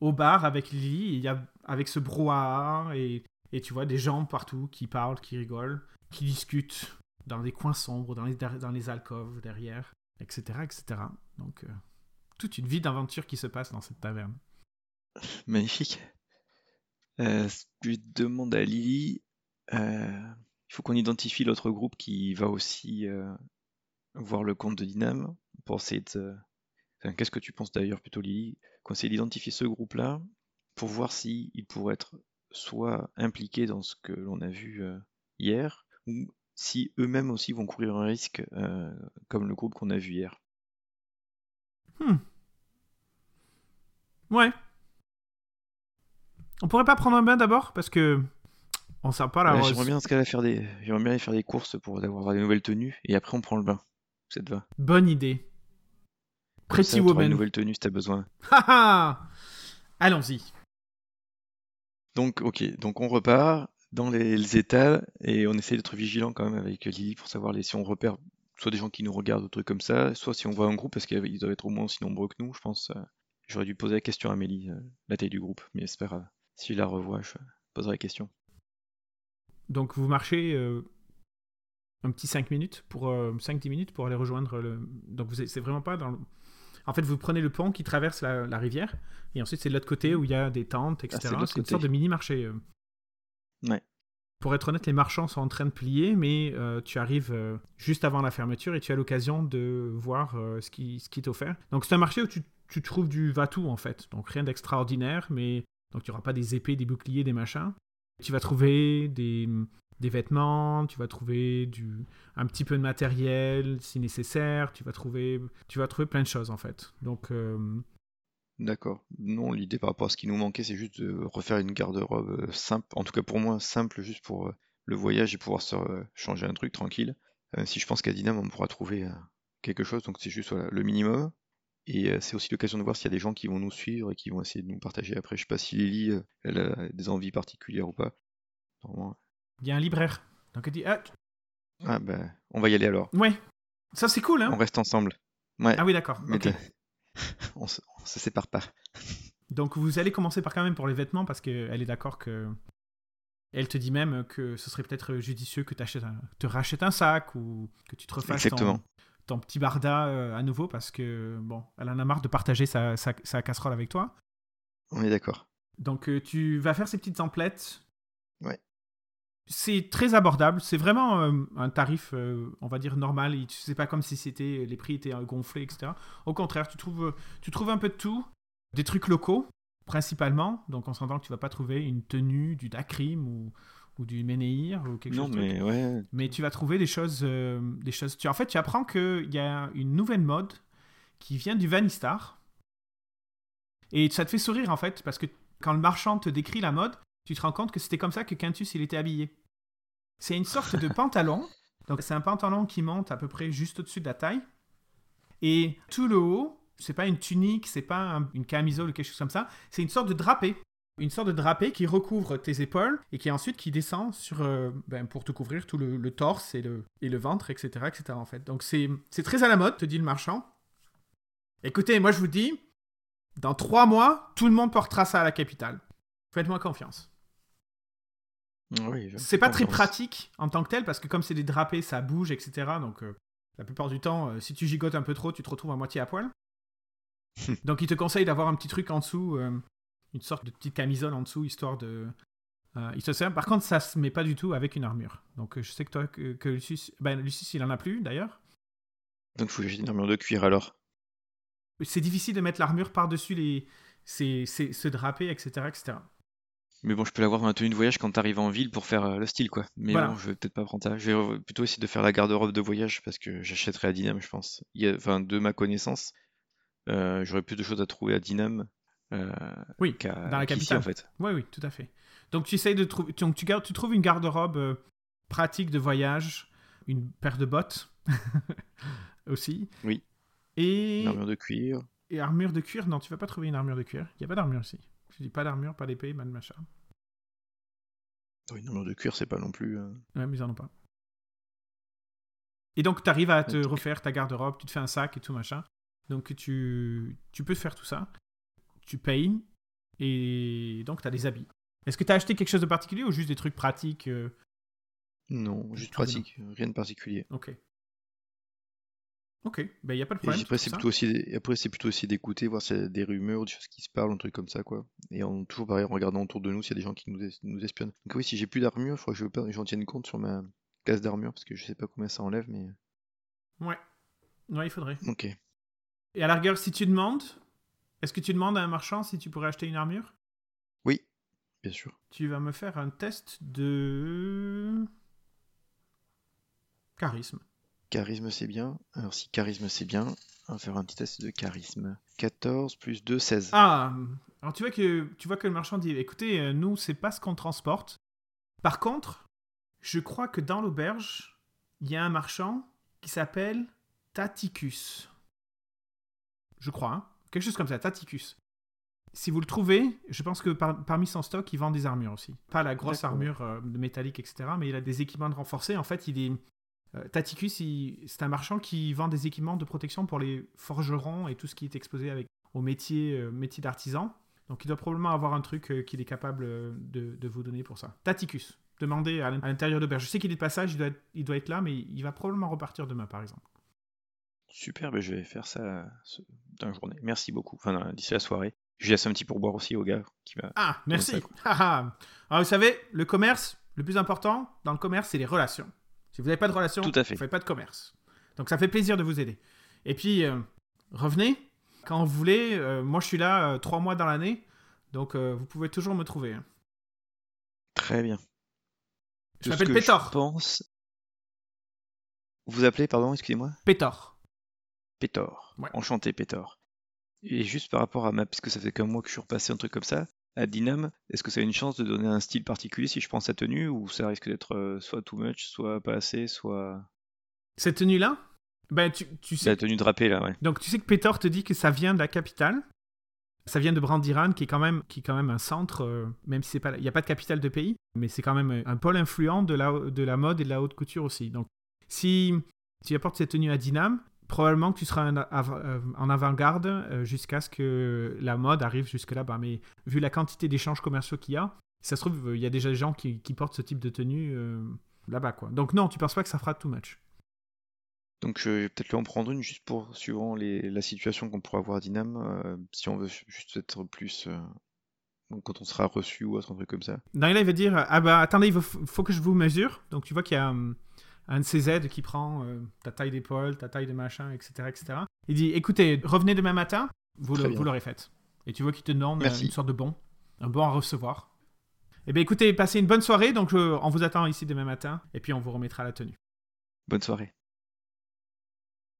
S1: au bar avec Lily, y a, avec ce brouhaha, et, et tu vois des gens partout qui parlent, qui rigolent, qui discutent dans des coins sombres, dans les, dans les alcôves derrière, etc. etc. Donc, euh, toute une vie d'aventure qui se passe dans cette taverne.
S2: Magnifique. Euh, je demande à Lily, euh, il faut qu'on identifie l'autre groupe qui va aussi euh, voir le compte de enfin, Qu'est-ce que tu penses d'ailleurs plutôt Lily? Qu'on essaie d'identifier ce groupe-là pour voir si il pourrait être soit impliqué dans ce que l'on a vu euh, hier ou si eux-mêmes aussi vont courir un risque euh, comme le groupe qu'on a vu hier.
S1: Hmm. Ouais. On pourrait pas prendre un bain d'abord Parce que. On sent pas la
S2: Ouais,
S1: rose.
S2: j'aimerais bien dans ce cas-là faire des... j'aimerais bien aller faire des courses pour avoir des nouvelles tenues et après on prend le bain. Ça te va?
S1: Bonne idée. Pretty
S2: ça, t'auras une
S1: Woman.
S2: nouvelle tenue si t'as besoin.
S1: Allons-y.
S2: Donc, ok, donc on repart dans les, les états et on essaie d'être vigilant quand même avec Lily pour savoir les, si on repère soit des gens qui nous regardent ou des trucs comme ça, soit si on voit un groupe parce qu'ils doivent être au moins aussi nombreux que nous, je pense. euh, J'aurais dû poser la question à Amélie, euh, la taille du groupe, mais c'est pas grave. Si je la revois, je poserai la question.
S1: Donc vous marchez euh, un petit 5 minutes pour 5-10 minutes pour aller rejoindre le. Donc c'est vraiment pas dans le. En fait, vous prenez le pont qui traverse la, la rivière et ensuite c'est de l'autre côté où il y a des tentes, etc.
S2: Ah, c'est
S1: une sorte de mini marché. euh.
S2: Ouais.
S1: Pour être honnête, les marchands sont en train de plier, mais euh, tu arrives euh, juste avant la fermeture et tu as l'occasion de voir euh, ce qui, ce qui est offert. Donc c'est un marché où tu, tu trouves du va-tout en fait. Donc rien d'extraordinaire, mais donc tu n'auras pas des épées, des boucliers, des machins. Tu vas trouver des, vêtements, tu vas trouver un petit peu de matériel si nécessaire, tu vas trouver, tu vas trouver plein de choses en fait. Donc euh,
S2: D'accord. Non, l'idée par rapport à ce qui nous manquait, c'est juste de refaire une garde-robe euh, simple, en tout cas pour moi, simple, juste pour euh, le voyage et pouvoir se changer un truc tranquille. Euh, si je pense qu'à Dinam, on pourra trouver quelque chose, donc c'est juste le minimum. Et euh, c'est aussi l'occasion de voir s'il y a des gens qui vont nous suivre et qui vont essayer de nous partager après. Je sais pas si Lily, euh, elle a des envies particulières ou pas. Normalement.
S1: il y a un libraire. Donc elle dit ah,
S2: Ah ben, on va y aller alors.
S1: ouais, ça c'est cool hein.
S2: On reste ensemble. Ouais,
S1: Ah oui d'accord.
S2: mais on, se, on se sépare pas.
S1: Donc vous allez commencer par quand même pour les vêtements parce qu'elle est d'accord que. Elle te dit même que ce serait peut-être judicieux que tu te rachètes un sac ou que tu te refasses
S2: Exactement.
S1: ton, ton petit barda euh, à nouveau parce que, bon, elle en a marre de partager sa, sa- sa casserole avec toi.
S2: On est d'accord.
S1: Donc euh, tu vas faire ces petites emplettes.
S2: Ouais.
S1: C'est très abordable. C'est vraiment euh, un tarif, on va dire, normal. Et tu sais pas comme si c'était les prix étaient gonflés, etc. Au contraire, tu trouves, tu trouves un peu de tout. Des trucs locaux, principalement. Donc on s'entend que tu vas pas trouver une tenue du Dakrim ou, ou du Menehir ou quelque
S2: Non,
S1: chose. truc.
S2: mais ouais,
S1: Mais tu vas trouver des choses, euh, des choses. Tu, en fait, tu apprends qu'il y a une nouvelle mode qui vient du Vanistar. Et ça te fait sourire en fait, parce que quand le marchand te décrit la mode, tu te rends compte que c'était comme ça que Quintus il était habillé. C'est une sorte de pantalon. Donc c'est un pantalon qui monte à peu près juste au-dessus de la taille. Et tout le haut, c'est pas une tunique, c'est pas un- une camisole ou quelque chose comme ça, c'est une sorte de drapé. Une sorte de drapé qui recouvre tes épaules et qui ensuite qui descend sur, euh, ben, pour te couvrir tout le, le torse et le, et le ventre, etc., etc. En fait. Donc c'est c'est très à la mode, te dit le marchand. Écoutez, moi je vous dis, dans trois mois, tout le monde portera ça à la capitale. Faites-moi confiance.
S2: oui,
S1: C'est pas très pratique en tant que tel parce que comme c'est des drapés, ça bouge, etc. Donc euh, la plupart du temps, euh, si tu gigotes un peu trop, tu te retrouves à moitié à poil. Donc il te conseille d'avoir un petit truc en dessous, euh, une sorte de petite camisole en dessous, histoire de. euh, il se sert. Par contre, ça se met pas du tout avec une armure. Donc euh, je sais que toi, que, que Lucius, ben Lucius, il en a plus d'ailleurs.
S2: Donc il faut que j'ai une armure de cuir alors.
S1: C'est difficile de mettre l'armure par-dessus les, ces, ces- ce drapé, etc., etc.
S2: Mais bon, je peux l'avoir dans la tenue de voyage quand t'arrives en ville pour faire euh, le style, quoi. Mais
S1: Voilà.
S2: bon, je vais peut-être pas prendre ça. Je vais plutôt essayer de faire la garde-robe de voyage parce que j'achèterai à Dinam, je pense. Il y a, enfin, de ma connaissance, euh, j'aurais plus de choses à trouver à Dinam euh,
S1: Oui, dans la capitale.
S2: en fait.
S1: Oui, oui, tout à fait. Donc tu essayes de trouver, donc tu, trouves une garde-robe euh, pratique de voyage, une paire de bottes aussi.
S2: Oui.
S1: Et
S2: Une armure de cuir.
S1: Et armure de cuir? Non, tu vas pas trouver une armure de cuir. Il n'y a pas d'armure ici. Je dis pas d'armure, pas d'épée, pas de machin.
S2: Oh, Une armure de cuir, c'est pas non plus. euh,
S1: Ouais, mais ils en ont pas. Et donc, tu arrives à te refaire ta garde-robe, tu te fais un sac et tout machin. Donc, tu, tu peux faire tout ça. Tu payes. Et donc, tu as des habits. Est-ce que tu as acheté quelque chose de particulier ou juste des trucs pratiques euh,
S2: Non, juste pratique, rien de particulier.
S1: Ok. Ok, ben il n'y a pas de
S2: Et
S1: problème.
S2: après, c'est plutôt aussi, et après, c'est plutôt aussi d'écouter, voir s'il y a des rumeurs, des choses qui se parlent, un truc comme ça, quoi. Et en, toujours pareil, en regardant autour de nous s'il y a des gens qui nous, es- nous espionnent. Donc oui, si j'ai plus d'armure, il faudra que je j'en tienne compte sur ma case d'armure, parce que je sais pas combien ça enlève, mais...
S1: Ouais. Ouais, il faudrait.
S2: Ok.
S1: Et à la rigueur, si tu demandes, est-ce que tu demandes à un marchand si tu pourrais acheter une armure?
S2: Oui, bien sûr.
S1: Tu vas me faire un test de charisme.
S2: Charisme, c'est bien. Alors si charisme, c'est bien, on va faire un petit test de charisme. 14 plus 2, 16.
S1: Ah, alors tu vois que tu vois que le marchand dit écoutez, euh, nous c'est pas ce qu'on transporte. Par contre, je crois que dans l'auberge, il y a un marchand qui s'appelle Taticus. Je crois, hein. Quelque chose comme ça, Taticus. Si vous le trouvez, je pense que par- parmi son stock, il vend des armures aussi. Pas la grosse armure euh, métallique, etc. Mais il a des équipements de renforcés. En fait, il est euh, Taticus, c'est un marchand qui vend des équipements de protection pour les forgerons et tout ce qui est exposé avec au métier, euh, métier d'artisan. Donc il doit probablement avoir un truc qu'il est capable de, de vous donner pour ça. Taticus, demandez à l'in- à l'intérieur de. Je sais qu'il est de passage, il doit, être, il doit être là, mais il va probablement repartir demain, par exemple.
S2: Super, ben je vais faire ça dans la journée. Merci beaucoup. Enfin, d'ici la soirée. Je laisse un petit pourboire aussi au gars qui va...
S1: Ah, merci.
S2: quoi.
S1: Ah, ah. Alors, vous savez, le commerce, le plus important dans le commerce, c'est les relations. Si vous n'avez pas de relations,
S2: Tout à fait.
S1: vous ne faites pas de commerce. Donc ça fait plaisir de vous aider. Et puis, euh, revenez quand vous voulez. Euh, moi, je suis là euh, trois mois dans l'année, donc vous pouvez toujours me trouver. hein.
S2: Très bien.
S1: Je m'appelle Pétor.
S2: pense... Vous appelez, pardon, excusez-moi?
S1: Pétor.
S2: Pétor.
S1: Ouais.
S2: Enchanté, Pétor. Et juste par rapport à ma... Parce que ça fait comme moi que je suis repassé un truc comme ça, à Dinam, est-ce que ça a une chance de donner un style particulier si je prends sa tenue, ou ça risque d'être euh, soit too much, soit pas assez, soit...
S1: Cette tenue-là, ben, tu, tu sais
S2: La tenue drapée, là, ouais.
S1: Donc tu sais que Peter te dit que ça vient de la capitale. Ça vient de Brandiran, qui est quand même, qui est quand même un centre, euh, même si c'est pas, il n'y a pas de capitale de pays, mais c'est quand même un pôle influent de la, de la mode et de la haute couture aussi. Donc si tu apportes cette tenue à Dinam, probablement que tu seras en, euh, en avant-garde euh, jusqu'à ce que la mode arrive jusque là-bas. Mais vu la quantité d'échanges commerciaux qu'il y a, ça se trouve, euh, il y a déjà des gens qui, qui portent ce type de tenue euh, là-bas. quoi. Donc non, tu penses pas que ça fera too much?
S2: Donc je vais peut-être lui en prendre une juste pour, suivant les, la situation qu'on pourra avoir à Dinam, euh, si on veut juste être plus... euh, donc quand on sera reçu ou autre, un truc comme ça.
S1: Dans là, il va dire Ah bah attendez, il faut, faut que je vous mesure. Donc tu vois qu'il y a hum, un de ces aides qui prend euh, ta taille d'épaule, ta taille de machin, etc., etc. Il dit Écoutez, revenez demain matin, vous le- l'aurez faite. Et tu vois qu'il te demande euh,
S2: Merci.
S1: une sorte de bon, un bon à recevoir. Eh bien écoutez, passez une bonne soirée. Donc je- on vous attend ici demain matin. Et puis on vous remettra la tenue.
S2: Bonne soirée.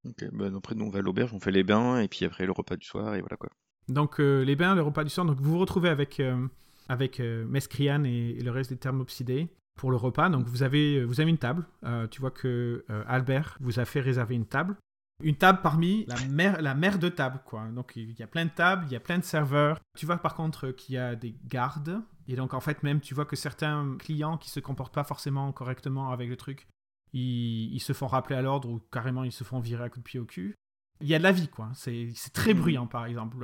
S2: Ok, bah après nous on va à l'auberge, on fait les bains, et puis après le repas du soir, et voilà quoi.
S1: Donc euh, les bains, le repas du soir. Donc vous vous retrouvez avec, euh, avec euh, Mescrian et, et le reste des thermopsidés pour le repas. Donc vous avez, vous avez une table. Euh, tu vois que euh, Albert vous a fait réserver une table. Une table parmi la mer, la mer de table, quoi. Donc il y a plein de tables, il y a plein de serveurs. Tu vois par contre euh, qu'il y a des gardes. Et donc en fait même tu vois que certains clients qui se comportent pas forcément correctement avec le truc, ils, ils se font rappeler à l'ordre ou carrément ils se font virer à coups de pied au cul. Il y a de la vie, quoi. C'est très
S2: Mhm.
S1: bruyant, par exemple.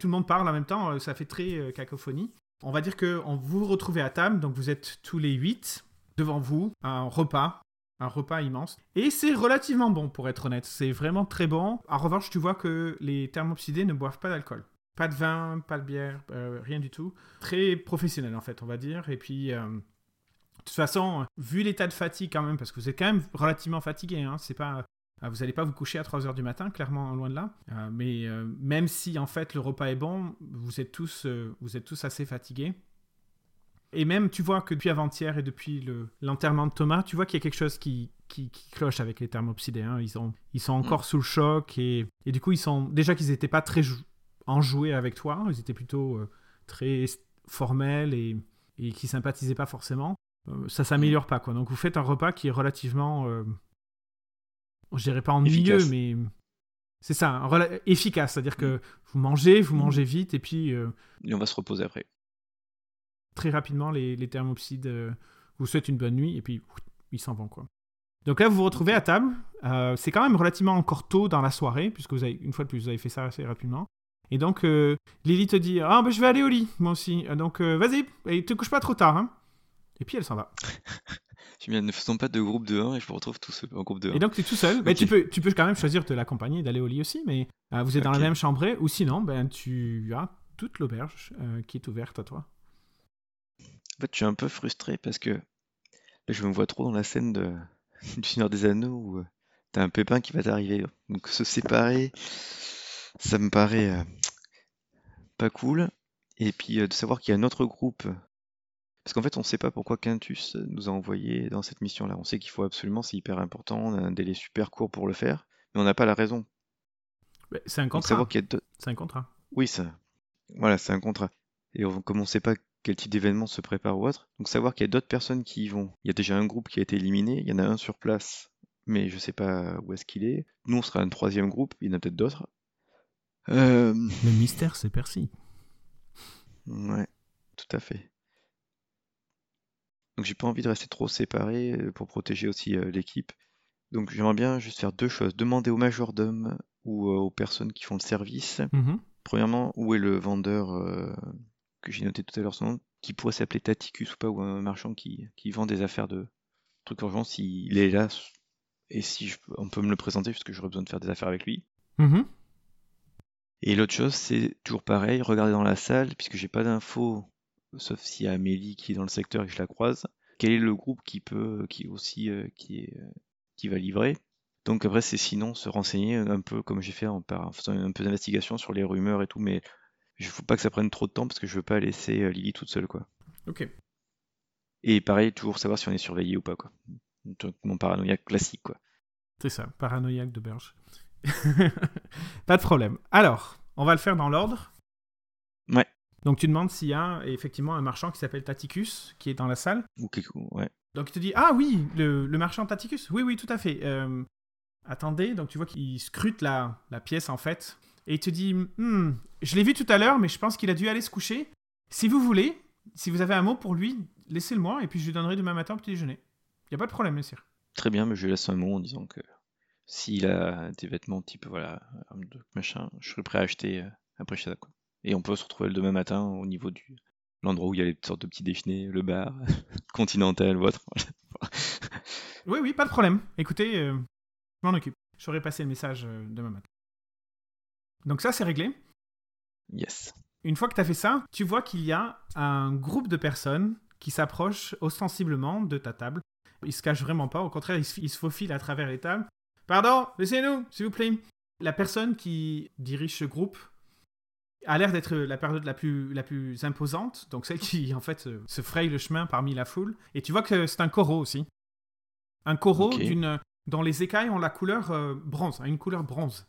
S1: Tout le monde parle en même temps, euh, ça fait très euh, cacophonie. On va dire que on vous retrouvez à table, donc vous êtes tous les huit devant vous, un repas, un repas immense. Et c'est relativement bon, pour être honnête. C'est vraiment très bon. En revanche, tu vois que les thermopsidés ne boivent pas d'alcool. Pas de vin, pas de bière, euh, rien du tout. Très professionnel, en fait, on va dire. Et puis, euh, de toute façon, vu l'état de fatigue quand même, parce que vous êtes quand même relativement fatigué, hein, c'est pas... euh, Vous n'allez pas vous coucher à 3h du matin, clairement loin de là. Euh, mais euh, même si en fait le repas est bon, vous êtes tous, euh, vous êtes tous assez fatigués. Et même, tu vois que depuis avant-hier et depuis le- l'enterrement de Thomas, tu vois qu'il y a quelque chose qui, qui, qui cloche avec les thermopsidés. hein. Ils, ont, ils sont encore sous le choc et, et du coup, ils sont déjà qu'ils n'étaient pas très jou- enjoués avec toi. Ils étaient plutôt très formels et, et qui sympathisaient pas forcément. Ça s'améliore pas, quoi. Donc, vous faites un repas qui est relativement, je dirais pas ennuyeux,
S2: Efficace.
S1: mais c'est ça, un rela- efficace. C'est-à-dire que vous mangez, vous mangez vite et puis. euh,
S2: Et on va se reposer après.
S1: très rapidement, les, les thermopsides euh, vous souhaitent une bonne nuit et puis ouf, ils s'en vont. quoi. Donc là, vous vous retrouvez à table. Euh, c'est quand même relativement encore tôt dans la soirée, puisque vous avez, une fois de plus, vous avez fait ça assez rapidement. Et donc, Lily te dit Ah, ben je vais aller au lit, moi aussi. Donc, vas-y, et te couche pas trop tard. Hein. Et puis, elle s'en va.
S2: Je bien, ne faisons pas de groupe de 1 et je me retrouve tout seul en groupe de 1.
S1: Et donc, tu es tout seul.
S2: Ok.
S1: tu, peux, tu peux quand même choisir de l'accompagner et d'aller au lit aussi, mais euh, vous êtes dans la même chambrée, ou sinon, ben, tu as toute l'auberge euh, qui est ouverte à toi.
S2: En fait, je suis un peu frustré parce que là, je me vois trop dans la scène de... du Seigneur des Anneaux où euh, t'as un pépin qui va t'arriver. Donc se séparer, ça me paraît pas cool. Et puis de savoir qu'il y a un autre groupe. Parce qu'en fait, on sait pas pourquoi Quintus nous a envoyés dans cette mission-là. On sait qu'il faut absolument, c'est hyper important, on a un délai super court pour le faire, mais on n'a pas la raison.
S1: Ben, c'est un contrat.
S2: deux...
S1: C'est un contrat.
S2: Oui, ça. Voilà, c'est un contrat. Et on- comme on ne sait pas quel type d'événement se prépare ou autre, donc savoir qu'il y a d'autres personnes qui y vont. Il y a déjà un groupe qui a été éliminé, il y en a un sur place, mais je sais pas où est-ce qu'il est. Nous, on sera un troisième groupe, il y en a peut-être d'autres. Euh,
S1: Le mystère, c'est Percy.
S2: ouais, tout à fait. Donc j'ai pas envie de rester trop séparé euh, pour protéger aussi euh, l'équipe. Donc j'aimerais bien juste faire deux choses. Demander au majordome ou euh, aux personnes qui font le service
S1: Mhm.
S2: Premièrement, où est le vendeur euh, que j'ai noté tout à l'heure son nom, qui pourrait s'appeler Taticus ou pas, ou un marchand qui, qui vend des affaires de trucs urgents, s'il est là, et si je on peut me le présenter, puisque j'aurais besoin de faire des affaires avec lui.
S1: Mhm.
S2: Et l'autre chose, c'est toujours pareil, regarder dans la salle, puisque j'ai pas d'infos, sauf s'il y a Amélie qui est dans le secteur et que je la croise, quel est le groupe qui peut, qui aussi, euh, qui est, euh, qui va livrer? Donc après, c'est sinon se renseigner un peu comme j'ai fait en, faisant un peu d'investigation sur les rumeurs et tout, mais il faut pas que ça prenne trop de temps parce que je veux pas laisser euh, Lily toute seule, quoi.
S1: Ok.
S2: Et pareil, toujours savoir si on est surveillé ou pas, quoi. Mon paranoïaque classique, quoi.
S1: C'est ça, paranoïaque de Berge. Pas de problème. Alors, on va le faire dans l'ordre.
S2: Ouais.
S1: Donc tu demandes s'il y a effectivement un marchand qui s'appelle Taticus qui est dans la salle.
S2: Ouais.
S1: Donc il te dit Ah oui, le, le marchand Taticus. Oui, oui, tout à fait. Euh, attendez, donc tu vois qu'il scrute la, la pièce en fait. Et il te dit Hmm, Je l'ai vu tout à l'heure, mais je pense qu'il a dû aller se coucher. Si vous voulez, si vous avez un mot pour lui, laissez-le moi et puis je lui donnerai demain matin au petit déjeuner. Il n'y a pas de problème, monsieur.
S2: Très bien, mais je lui laisse un mot en disant que s'il a des vêtements type, voilà, machin, je serai prêt à acheter euh, après chez quoi. Et on peut se retrouver le demain matin au niveau du l'endroit où il y a les sortes de petits déjeuners, le bar, continental ou autre.
S1: Oui, oui, pas de problème. Écoutez, euh, je m'en occupe. Je ferai passer le message euh, demain matin. Donc ça, c'est réglé.
S2: Yes.
S1: Une fois que tu as fait ça, tu vois qu'il y a un groupe de personnes qui s'approchent ostensiblement de ta table. Ils se cachent vraiment pas, au contraire, ils se, ils se faufilent à travers les tables. Pardon, laissez-nous, s'il vous plaît. La personne qui dirige ce groupe a l'air d'être la période la plus, la plus imposante, donc celle qui en fait se, se fraye le chemin parmi la foule. Et tu vois que c'est un coraux aussi. Un coraux d'une dont les écailles ont la couleur euh, bronze, a une couleur bronze.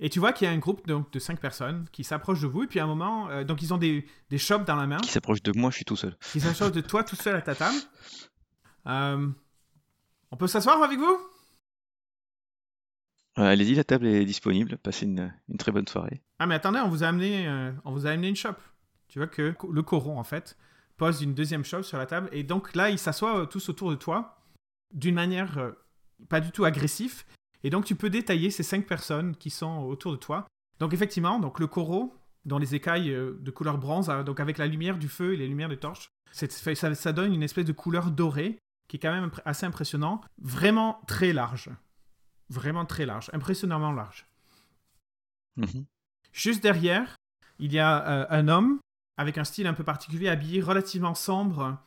S1: Et tu vois qu'il y a un groupe donc, de cinq personnes qui s'approchent de vous, et puis à un moment, euh, donc ils ont des, des chopes dans la main,
S2: Qui s'approche de moi, je suis tout seul.
S1: qui s'approchent de toi tout seul à ta table. Euh, on peut s'asseoir avec vous?
S2: Euh, Allez-y, la table est disponible. Passez une, très bonne soirée.
S1: Ah mais attendez, on vous a amené, euh, on vous a amené une chope. Tu vois que le coron en fait pose une deuxième chope sur la table, et donc là ils s'assoient euh, tous autour de toi d'une manière pas du tout agressive. Et donc tu peux détailler ces cinq personnes qui sont autour de toi. Donc effectivement, donc le coraux dans les écailles de couleur bronze, euh, donc avec la lumière du feu et les lumières des torches, ça, ça donne une espèce de couleur dorée qui est quand même assez impressionnant, vraiment très large, vraiment très large, impressionnamment large.
S2: Mhm.
S1: Juste derrière, il y a euh, un homme avec un style un peu particulier, habillé relativement sombre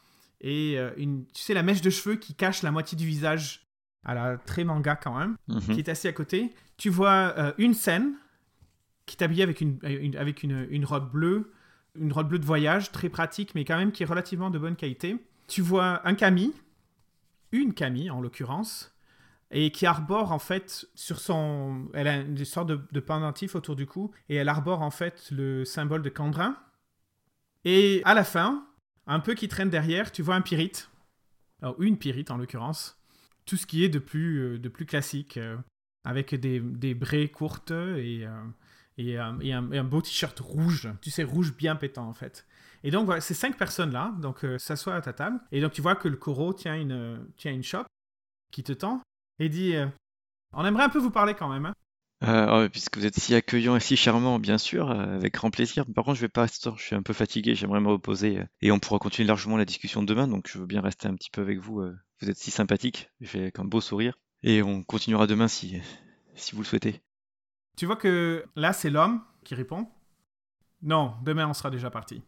S1: et euh, une, tu sais, la mèche de cheveux qui cache la moitié du visage, à la très manga quand même,
S2: Mhm.
S1: qui est assis à côté. Tu vois euh, une scène qui est habillée avec une, une- avec une, une robe bleue, Une robe bleue de voyage, très pratique, mais quand même qui est relativement de bonne qualité. Tu vois un Camille, une Camille en l'occurrence, et qui arbore en fait sur son. Elle a une sorte de, de pendentif autour du cou, et elle arbore en fait le symbole de Candrin. Et à la fin, un peu qui traîne derrière, tu vois un pyrite. Alors, une pyrite en l'occurrence. Tout ce qui est de plus, euh, de plus classique, euh, avec des, des braies courtes et, euh, et, un, beau t-shirt rouge. Tu sais, rouge bien pétant en fait. Et donc, voilà, ces cinq personnes-là, donc, s'assoient à ta table. Et donc, tu vois que le coro tient une, tient une chope qui te tend et dit euh, On aimerait un peu vous parler quand même. hein.
S2: Euh, oh, puisque vous êtes si accueillant et si charmant, bien sûr, euh, avec grand plaisir. Par contre, je vais pas je suis un peu fatigué, j'aimerais me reposer. euh, et on pourra continuer largement la discussion demain, donc je veux bien rester un petit peu avec vous. vous êtes si sympathique, je fais avec un beau sourire. Et on continuera demain si, si vous le souhaitez.
S1: Tu vois que là, c'est l'homme qui répond Non, demain, on sera déjà parti.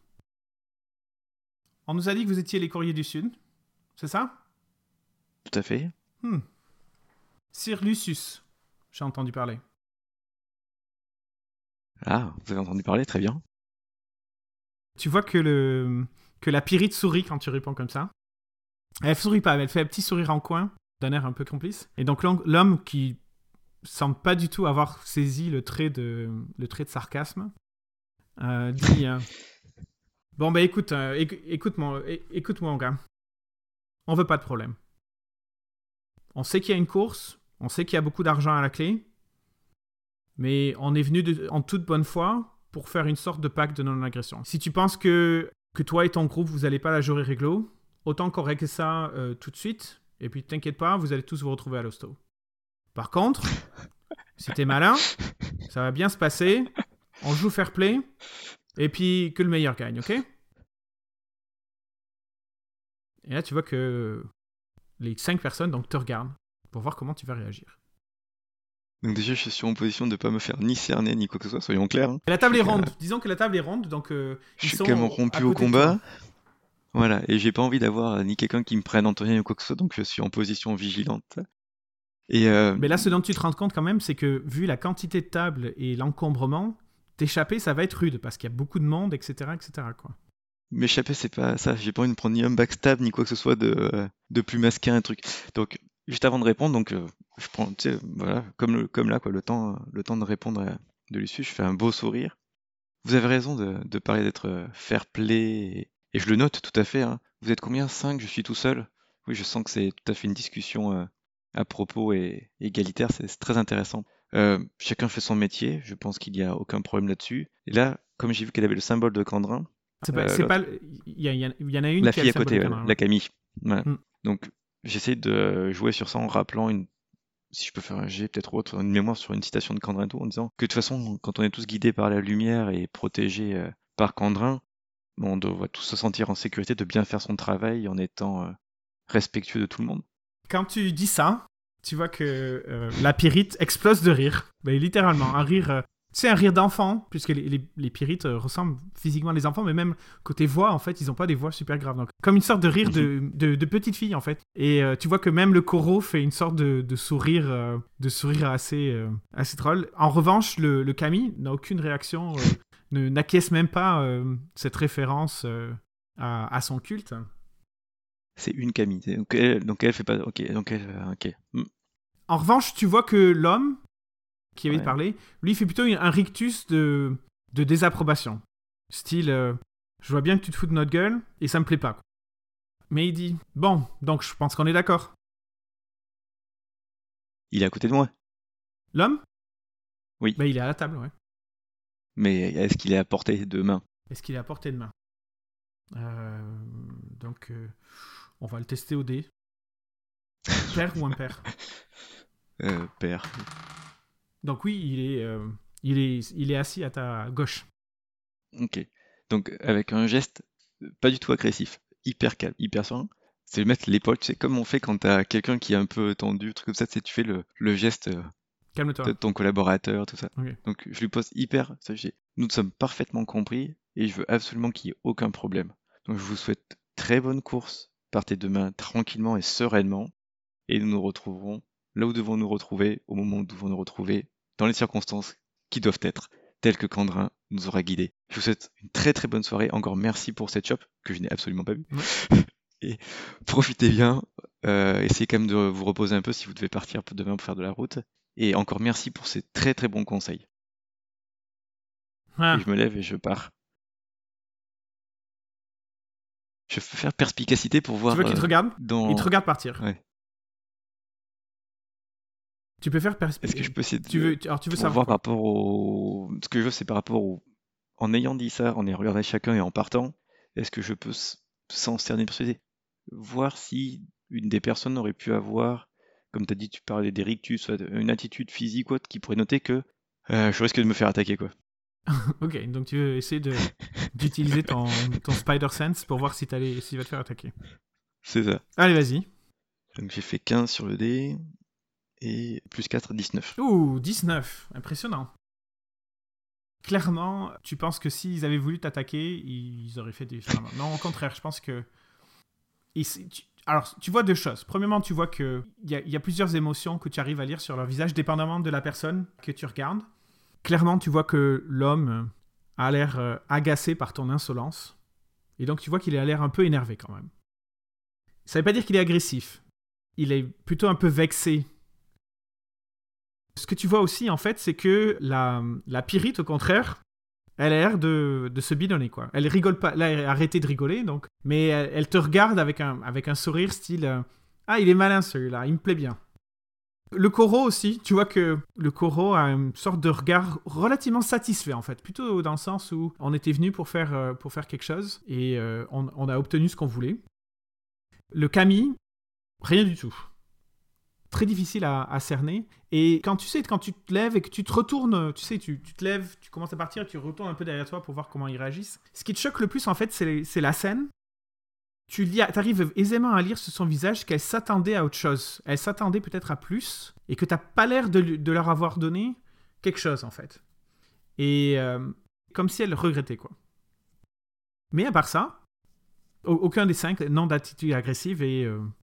S1: On nous a dit que vous étiez les courriers du Sud, c'est ça?
S2: Tout à fait.
S1: Hmm. Sir Lucius, j'ai entendu parler.
S2: Ah, vous avez entendu parler, très bien.
S1: Tu vois que, le, que la pyrite sourit quand tu réponds comme ça. Elle sourit pas, elle fait un petit sourire en coin, d'un air un peu complice. Et donc l'homme- qui semble pas du tout avoir saisi le trait de, le trait de sarcasme, euh, dit euh, Bon, bah écoute, euh, éc- écoute, mon, écoute mon gars. On veut pas de problème. On sait qu'il y a une course, on sait qu'il y a beaucoup d'argent à la clé, mais on est venu de- en toute bonne foi pour faire une sorte de pacte de non-agression. Si tu penses que, que toi et ton groupe, vous allez pas la jouer réglo, autant qu'on règle ça euh, tout de suite, et puis t'inquiète pas, vous allez tous vous retrouver à l'hosto. Par contre, si t'es malin, ça va bien se passer, on joue fair play, et puis que le meilleur gagne, ok? Et là, tu vois que les cinq personnes donc, te regardent pour voir comment tu vas réagir.
S2: Donc déjà, je suis en position de pas me faire ni cerner ni quoi que ce soit, soyons clairs. hein.
S1: La table est ronde. Disons que la table est ronde, donc euh,
S2: Je suis quand même rompu au combat. Voilà, et j'ai pas envie d'avoir euh, ni quelqu'un qui me prenne en rien ou quoi que ce soit, donc je suis en position vigilante. Et euh,
S1: Mais là, ce dont tu te rends compte quand même, c'est que vu la quantité de tables et l'encombrement, t'échapper, ça va être rude parce qu'il y a beaucoup de monde, etc., etc. Quoi.
S2: m'échapper, c'est pas ça. J'ai pas envie de prendre ni un backstab ni quoi que ce soit de, euh, de plus masquer un truc. Donc, juste avant de répondre, donc euh, je prends, tu sais, voilà, comme, le- comme là, quoi, le temps, le temps de répondre à, de Lucius, je fais un beau sourire. Vous avez raison de, de parler d'être euh, fair play, et, je le note tout à fait. hein. Vous êtes combien? Cinq? Je suis tout seul? Oui, je sens que c'est tout à fait une discussion euh, à propos et égalitaire, c'est très intéressant. Euh, chacun fait son métier, je pense qu'il n'y a aucun problème là-dessus. Et là, comme j'ai vu qu'elle avait le symbole de Candrin,
S1: C'est pas, il y, en a une
S2: la
S1: qui
S2: fille
S1: le
S2: à côté, ouais, la Camille. Voilà.
S1: Mm.
S2: Donc, j'essaie de jouer sur ça en rappelant une, si je peux faire un jet peut-être autre, une mémoire sur une citation de Candrin tout, en disant que de toute façon, quand on est tous guidés par la lumière et protégés euh, par Candrin, on doit tous se sentir en sécurité de bien faire son travail en étant euh, respectueux de tout le monde.
S1: Quand tu dis ça, tu vois que euh, la pyrite explose de rire. Mais littéralement, un rire. C'est un rire d'enfant, puisque les, les, euh, ressemblent physiquement à des enfants, mais même côté voix, en fait, ils n'ont pas des voix super graves. Donc, comme une sorte de rire de, de, de petite fille, en fait. Et euh, tu vois que même le coro fait une sorte de, de sourire, euh, de sourire assez, euh, assez drôle. En revanche, le, le Camille n'a aucune réaction, ne n'acquiesce même pas cette référence à, à son culte.
S2: C'est une Camille. Donc elle, donc elle fait pas. Ok, donc elle, ok. Mm.
S1: En revanche, tu vois que l'homme qui avait
S2: Ouais.
S1: parlé, lui, il fait plutôt un rictus de, de désapprobation. Style, euh, je vois bien que tu te fous de notre gueule et ça me plaît pas. quoi. Mais il dit, bon, donc je pense qu'on est d'accord.
S2: Il est à côté de moi.
S1: L'homme?
S2: Oui.
S1: Bah, il est à la table, ouais.
S2: Mais est-ce qu'il est à portée de main?
S1: Est-ce qu'il est à portée de main? Euh, Donc, euh, on va le tester au dé. Père ou impair
S2: euh, Père.
S1: Donc oui, il est, euh, il, est, il est assis à ta gauche.
S2: Ok. Donc avec un geste euh, pas du tout agressif, hyper calme, hyper serein, c'est mettre l'épaule, tu sais, comme on fait quand t'as quelqu'un qui est un peu tendu, truc comme ça, tu tu fais le, le geste euh,
S1: Calme-toi.
S2: de ton collaborateur, tout ça.
S1: Ok.
S2: Donc je lui pose hyper, nous nous sommes parfaitement compris et je veux absolument qu'il n'y ait aucun problème. Donc je vous souhaite très bonne course, partez demain tranquillement et sereinement et nous nous retrouverons là où devons nous retrouver, au moment où nous devons nous retrouver, dans les circonstances qui doivent être. tel que Candrin nous aura guidés. Je vous souhaite une très très bonne soirée. Encore merci pour cette shop que je n'ai absolument pas vu. Et profitez bien. Euh, essayez quand même de vous reposer un peu si vous devez partir demain pour faire de la route. Et encore merci pour ces très très bons conseils.
S1: Ah.
S2: Je me lève et je pars. Je vais faire perspicacité pour voir.
S1: Tu veux qu'il te
S2: euh,
S1: regarde?
S2: dans...
S1: Il te regarde partir.
S2: Ouais.
S1: Tu peux faire.
S2: Est-ce que je peux essayer de...
S1: Tu veux, alors tu veux savoir
S2: voir par rapport au... Ce que je veux, c'est par rapport au... En ayant dit ça, en ayant regardé chacun et en partant, est-ce que je peux, sans cerner voir si une des personnes aurait pu avoir, comme tu as dit, tu parlais des rictus, une attitude physique ou autre qui pourrait noter que euh, je risque de me faire attaquer, quoi.
S1: Ok, donc tu veux essayer de d'utiliser ton, ton Spider Sense pour voir si t'allais- s'il va te faire attaquer.
S2: C'est ça.
S1: Allez, vas-y.
S2: Donc j'ai fait 15 sur le dé, et plus 4, 19.
S1: Ouh, 19. Impressionnant. Clairement, tu penses que s'ils avaient voulu t'attaquer, ils auraient fait des... enfin, non, au contraire, je pense que... Alors, tu vois deux choses. Premièrement, tu vois qu'il y, y a plusieurs émotions que tu arrives à lire sur leur visage, dépendamment de la personne que tu regardes. Clairement, tu vois que l'homme a l'air euh, agacé par ton insolence. Et donc, tu vois qu'il a l'air un peu énervé quand même. Ça ne veut pas dire qu'il est agressif. Il est plutôt un peu vexé ce que tu vois aussi, en fait, c'est que la, pyrite, au contraire, elle a l'air de, se bidonner, quoi. Elle rigole pas. Elle a arrêté de rigoler, donc. Mais elle, te regarde avec un, avec un sourire style euh, Ah, il est malin celui-là, il me plaît bien. Le coraux aussi, tu vois que le coraux a une sorte de regard relativement satisfait, en fait. Plutôt dans le sens où on était venu pour faire, euh, pour faire quelque chose et euh, on, a obtenu ce qu'on voulait. Le Camille, rien du tout très difficile à, cerner. Et quand tu sais, quand tu te lèves et que tu te retournes, tu sais, tu, tu te lèves, tu commences à partir, tu retournes un peu derrière toi pour voir comment ils réagissent. Ce qui te choque le plus, en fait, c'est la scène. Tu arrives aisément à lire sur son visage qu'elle s'attendait à autre chose. Elle s'attendait peut-être à plus et que t'as pas l'air de, de leur avoir donné quelque chose, en fait. Et euh, comme si elle regrettait, quoi. Mais à part ça, au- aucun des cinq n'ont d'attitude agressive et euh, et,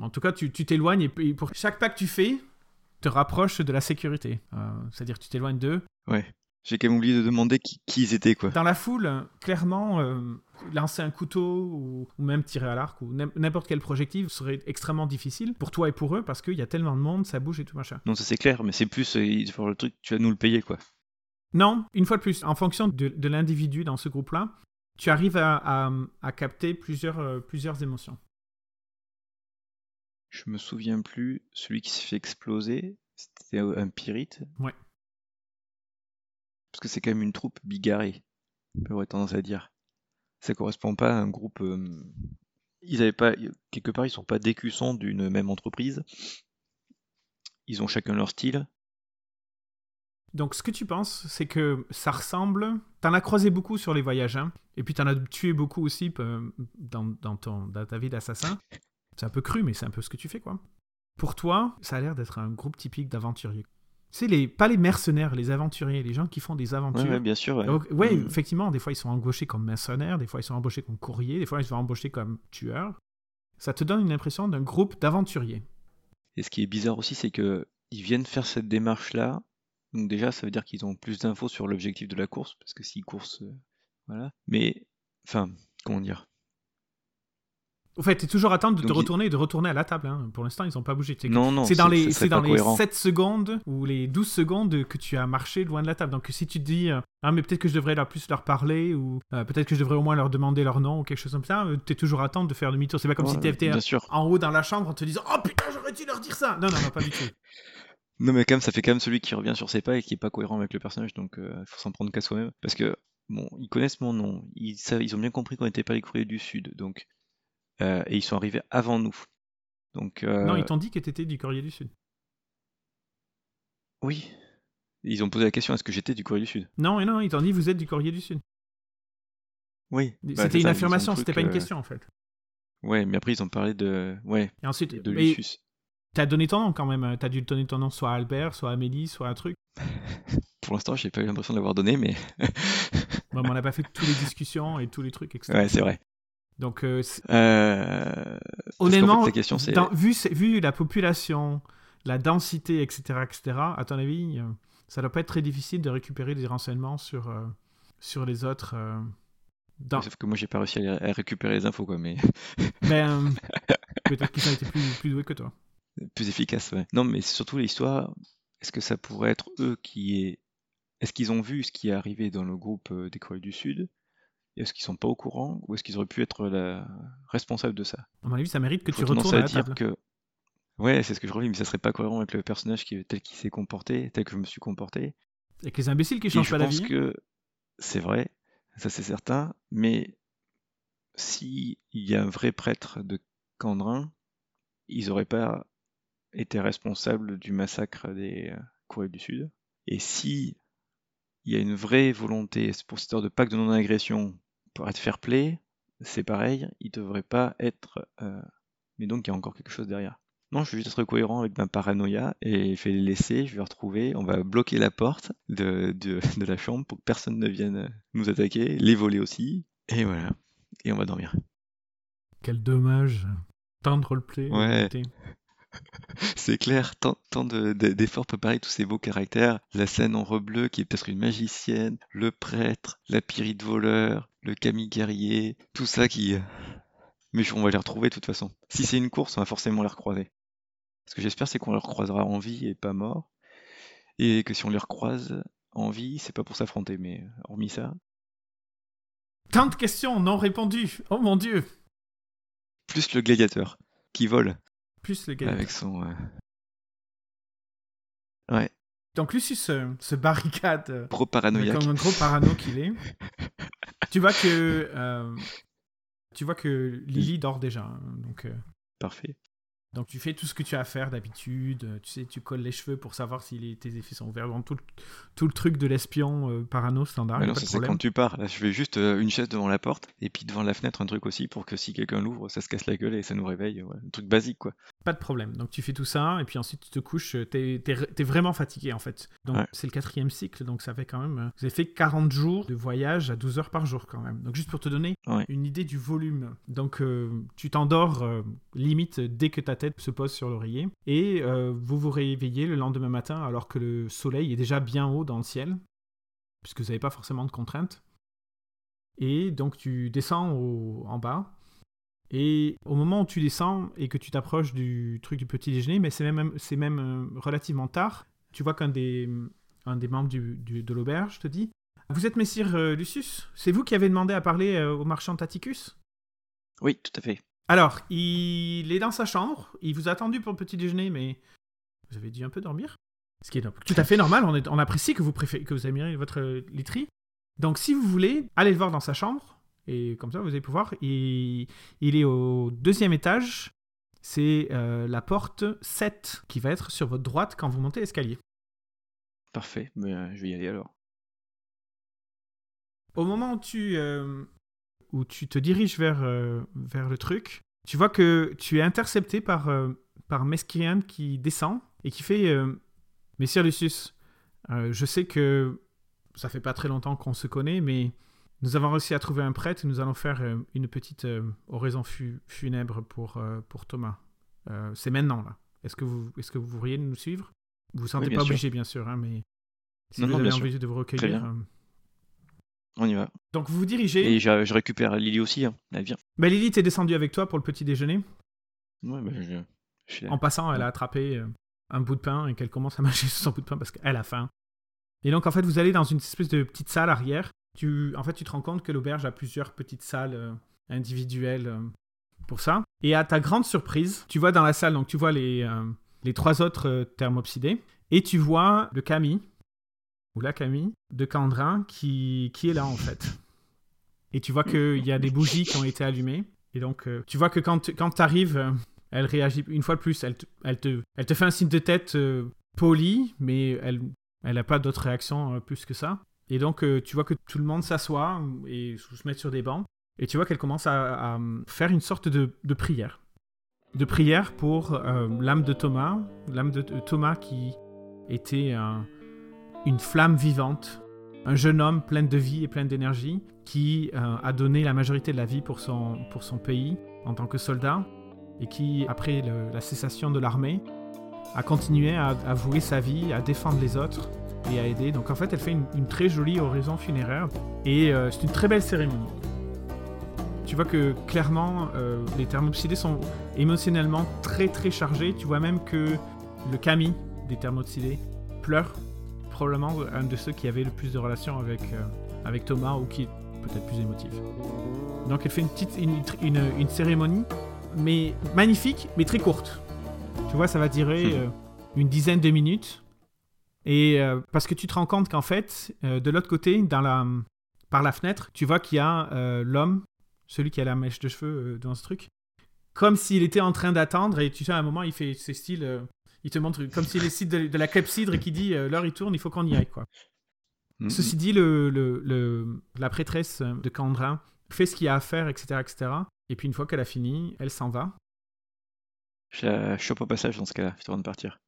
S1: En tout cas, tu t'éloignes et, et pour chaque pas que tu fais, te rapproche de la sécurité. Euh, C'est-à-dire que tu t'éloignes d'eux.
S2: Ouais. J'ai quand même oublié de demander qui, qui ils étaient, quoi.
S1: Dans la foule, clairement, euh, lancer un couteau ou, ou même tirer à l'arc ou n'im- n'importe quel projectile serait extrêmement difficile pour toi et pour eux parce qu'il y a tellement de monde, ça bouge et tout machin.
S2: Non, ça c'est clair, mais c'est plus euh, le truc, tu vas nous le payer, quoi.
S1: Non, une fois de plus, en fonction de, de l'individu dans ce groupe-là, tu arrives à, à- à capter plusieurs, plusieurs émotions.
S2: Je me souviens plus, celui qui s'est fait exploser, c'était un pyrite.
S1: Ouais.
S2: Parce que c'est quand même une troupe bigarrée, j'aurais tendance à dire. Ça correspond pas à un groupe. euh, Ils avaient pas. Quelque part, ils sont pas d'écussons d'une même entreprise. Ils ont chacun leur style.
S1: Donc, ce que tu penses, c'est que ça ressemble. T'en as croisé beaucoup sur les voyages, hein, et puis t'en as tué beaucoup aussi dans, dans ton, dans ta vie d'assassin. C'est un peu cru, mais c'est un peu ce que tu fais, quoi. Pour toi, ça a l'air d'être un groupe typique d'aventuriers. C'est les, pas les mercenaires, les aventuriers, les gens qui font des aventures.
S2: Ouais, bien sûr. ouais.
S1: Donc, ouais,
S2: Mm.
S1: effectivement, des fois ils sont embauchés comme mercenaires, des fois ils sont embauchés comme courriers, des fois ils sont embauchés comme tueurs. Ça te donne une impression d'un groupe d'aventuriers.
S2: Et ce qui est bizarre aussi, c'est que ils viennent faire cette démarche-là. Donc déjà, ça veut dire qu'ils ont plus d'infos sur l'objectif de la course, parce que s'ils coursent, euh, voilà. Mais, enfin, comment dire?
S1: Au fait, t'es toujours à attendre de te
S2: Donc,
S1: retourner et de retourner à la table. hein. Pour l'instant, ils n'ont pas bougé. C'est-
S2: Non, non,
S1: c'est dans les, dans les
S2: cohérent.
S1: 7 secondes ou les 12 secondes que tu as marché loin de la table. Donc si tu te dis, euh, ah mais peut-être que je devrais leur plus leur parler ou euh, peut-être que je devrais au moins leur demander leur nom ou quelque chose comme ça, euh, t'es toujours à attendre de faire demi-tour. C'est pas comme si
S2: Ouais, Bien sûr.
S1: en haut dans la chambre en te disant, oh putain, j'aurais dû leur dire ça. Non, non, non, pas du tout.
S2: Non, mais quand même, ça fait quand même celui qui revient sur ses pas et qui est pas cohérent avec le personnage, donc il faut s'en prendre qu'à soi-même. Parce que, bon, ils connaissent mon nom, ils, savent, ils ont bien compris qu'on n'était pas les courriers du Sud, donc. Euh, et ils sont arrivés avant nous. Donc. euh,
S1: Non, ils t'ont dit que t'étais du Courrier du Sud.
S2: Oui. Ils ont posé la question est-ce que j'étais du courrier du Sud?
S1: Non, et non, ils t'ont dit vous êtes du Courrier du Sud.
S2: Oui. bah,
S1: C'était une
S2: ça, ils ont
S1: affirmation, c'était pas une
S2: euh,
S1: question en fait.
S2: Ouais, mais après, ils ont parlé de. Ouais,
S1: Et ensuite,
S2: de Lucius.
S1: t'as donné ton nom quand même. T'as dû donner ton nom soit à Albert, soit à Amélie, soit à un truc.
S2: Pour l'instant, j'ai pas eu l'impression de l'avoir donné, mais.
S1: Bon, mais on n'a pas fait toutes les discussions et tous les trucs, etc.
S2: ouais, c'est vrai.
S1: Donc, euh,
S2: Euh...
S1: honnêtement,
S2: la question, c'est.
S1: dans- vu, vu la population, la densité, etc., etc., à ton avis, euh, ça doit pas être très difficile de récupérer des renseignements sur, euh, sur les autres. euh, dans...
S2: Sauf que moi, j'ai pas réussi à, à récupérer les infos, quoi, mais
S1: Mais euh, peut-être qu'ils ont été plus, plus doués que toi.
S2: plus efficace, ouais. Non, mais surtout l'histoire. Est-ce que ça pourrait être eux qui est. Est-ce qu'ils ont vu ce qui est arrivé dans le groupe des Corées du Sud? Est-ce qu'ils sont pas au courant Ou est-ce qu'ils auraient pu être la... responsables de ça?
S1: À mon avis, ça mérite que tu retournes à
S2: à
S1: la
S2: dire
S1: table.
S2: que. Ouais, c'est ce que je revis, mais ça serait pas cohérent avec le personnage qui, tel qu'il s'est comporté, tel que je me suis comporté.
S1: Avec les imbéciles qui changent
S2: je
S1: pas la
S2: pense
S1: vie.
S2: que c'est vrai, ça c'est certain, mais si il y a un vrai prêtre de Candrin, ils auraient pas été responsables du massacre des euh, Corées du Sud. Et si il y a une vraie volonté c'est pour cette histoire de pacte de non-agression pour être fair play, c'est pareil, ils devraient pas être. euh, Mais donc il y a encore quelque chose derrière. Non, je vais juste être cohérent avec ma paranoïa et je vais les laisser, je vais retrouver, on va bloquer la porte de, de, de la chambre pour que personne ne vienne nous attaquer, les voler aussi, et voilà. Et on va dormir.
S1: Quel dommage. Tant de roleplay.
S2: Ouais. C'est clair, tant, tant de- de- d'efforts préparés, tous ces beaux caractères, la scène en bleu qui est peut-être une magicienne, le prêtre, la pyrite voleur, le Camille guerrier, tout ça qui... Mais on va les retrouver de toute façon. Si c'est une course, on va forcément les recroiser. Ce que j'espère, c'est qu'on les recroisera en vie et pas morts. Et que si on les recroise en vie, c'est pas pour s'affronter, mais hormis ça,
S1: Tant de questions non répondues. Oh mon dieu.
S2: plus le gladiateur qui vole
S1: Plus le gars.
S2: avec son... euh, Ouais,
S1: Donc Lucius euh, se barricade euh,
S2: pro paranoïaque.
S1: comme un gros parano qu'il est. tu vois que euh, tu vois que Lily dort déjà. hein, donc euh,
S2: Parfait.
S1: Donc tu fais tout ce que tu as à faire d'habitude. euh, Tu sais, tu colles les cheveux pour savoir si les- tes effets sont ouverts. Tout le, tout le truc de l'espion euh, parano standard.
S2: Mais non, ça c'est quand tu pars. Là, je fais juste euh, une chaise devant la porte et puis devant la fenêtre un truc aussi pour que si quelqu'un l'ouvre, ça se casse la gueule et ça nous réveille. Ouais. Un truc basique quoi.
S1: Pas de problème. Donc tu fais tout ça et puis ensuite tu te couches. euh, T'es es, vraiment fatigué en fait. Donc
S2: Ouais.
S1: c'est le quatrième cycle. Donc ça fait quand même. Vous avez fait 40 jours de voyage à 12 heures par jour quand même. Donc juste pour te donner
S2: Ouais.
S1: une idée du volume. Donc euh, tu t'endors limite dès que ta tête se pose sur l'oreiller et euh, vous vous réveillez le lendemain matin alors que le soleil est déjà bien haut dans le ciel puisque vous n'avez pas forcément de contraintes. Et donc tu descends au- en bas. Et au moment où tu descends et que tu t'approches du truc du petit déjeuner, mais c'est même, c'est même euh, relativement tard, tu vois qu'un des, un des membres du, de l'auberge te dit Vous êtes Messire euh, Lucius? C'est vous qui avez demandé à parler au marchand Taticus?
S2: Oui, tout à fait.
S1: Alors, il est dans sa chambre, il vous a attendu pour le petit déjeuner, mais vous avez dû un peu dormir. Ce qui est tout à fait normal, on, est- on apprécie que vous, préfé- que vous aimiez votre literie. Donc, si vous voulez, allez le voir dans sa chambre, et comme ça, vous allez pouvoir. Il, il est au deuxième étage, c'est euh, la porte 7 qui va être sur votre droite quand vous montez l'escalier.
S2: Parfait. Mais, euh, je vais y aller alors.
S1: Au moment où tu, euh, où tu te diriges vers, euh, vers le truc, tu vois que tu es intercepté par, euh, par Mesquirian qui descend et qui fait euh, Messire Lucius, je sais que ça fait pas très longtemps qu'on se connaît, mais nous avons réussi à trouver un prêtre et nous allons faire une petite oraison fu- funèbre pour, pour Thomas. Euh, C'est maintenant, là. Est-ce que, vous, est que vous pourriez nous suivre? Vous vous sentez pas
S2: sûr.
S1: obligé, bien sûr, hein, mais si
S2: Non,
S1: vous
S2: non,
S1: avez envie de vous recueillir.
S2: On y va.
S1: Donc vous vous dirigez.
S2: Et je, je récupère Lily aussi. Hein. Elle vient.
S1: Bah, Lily est descendue avec toi pour le petit déjeuner.
S2: Ouais, bah, je, je suis là.
S1: En passant, elle a attrapé euh, un bout de pain et qu'elle commence à mâcher son bout de pain parce qu'elle a faim. Et donc, en fait, vous allez dans une espèce de petite salle arrière. Tu, en fait, tu te rends compte que l'auberge a plusieurs petites salles euh, individuelles euh, pour ça. Et à ta grande surprise, tu vois dans la salle, donc tu vois les, euh, les trois autres thermopsidés. Et tu vois le Camille, ou la Camille, de Candrin qui, qui est là, en fait. Et tu vois qu'il y a des bougies qui ont été allumées. Et donc, euh, tu vois que quand, quand tu arrives, elle réagit une fois de plus. Elle te, elle te, elle te fait un signe de tête euh, poli, mais elle n'a pas d'autre réaction euh, plus que ça. Et donc, euh, tu vois que tout le monde s'assoit et se met sur des bancs. Et tu vois qu'elle commence à, faire une sorte de, de prière. De prière pour euh, l'âme de Thomas. L'âme de Thomas qui était un- une flamme vivante. Un jeune homme plein de vie et plein d'énergie qui euh, a donné la majorité de la vie pour son, pour son pays en tant que soldat et qui, après la cessation de l'armée, a continué à, à vouer sa vie, à défendre les autres et à aider. Donc en fait, elle fait une, très jolie oraison funéraire et euh, c'est une très belle cérémonie. Tu vois que clairement, euh, les thermopsidés sont émotionnellement très très chargés. Tu vois même que le Camille des thermopsidés pleure, probablement un de ceux qui avait le plus de relations avec, euh, avec Thomas ou qui est peut-être plus émotif. Donc elle fait une petite une, une, cérémonie, mais magnifique, mais très courte. Tu vois, ça va durer hmm. une dizaine de minutes et euh, parce que tu te rends compte qu'en fait, euh, de l'autre côté, dans la, par la fenêtre, tu vois qu'il y a euh, l'homme, celui qui a la mèche de cheveux dans ce truc, comme s'il était en train d'attendre. Et tu sais, à un moment, il fait ses styles, il te montre comme s'il est de, de la clepsydre et qui dit l'heure il tourne, il faut qu'on y aille. quoi. Mm-hmm. Ceci dit, le, le, la prêtresse de Candrin fait ce qu'il y a à faire, etc. etc. Et puis une fois qu'elle a fini, elle s'en va.
S2: Je la chope au passage dans ce cas-là, je de partir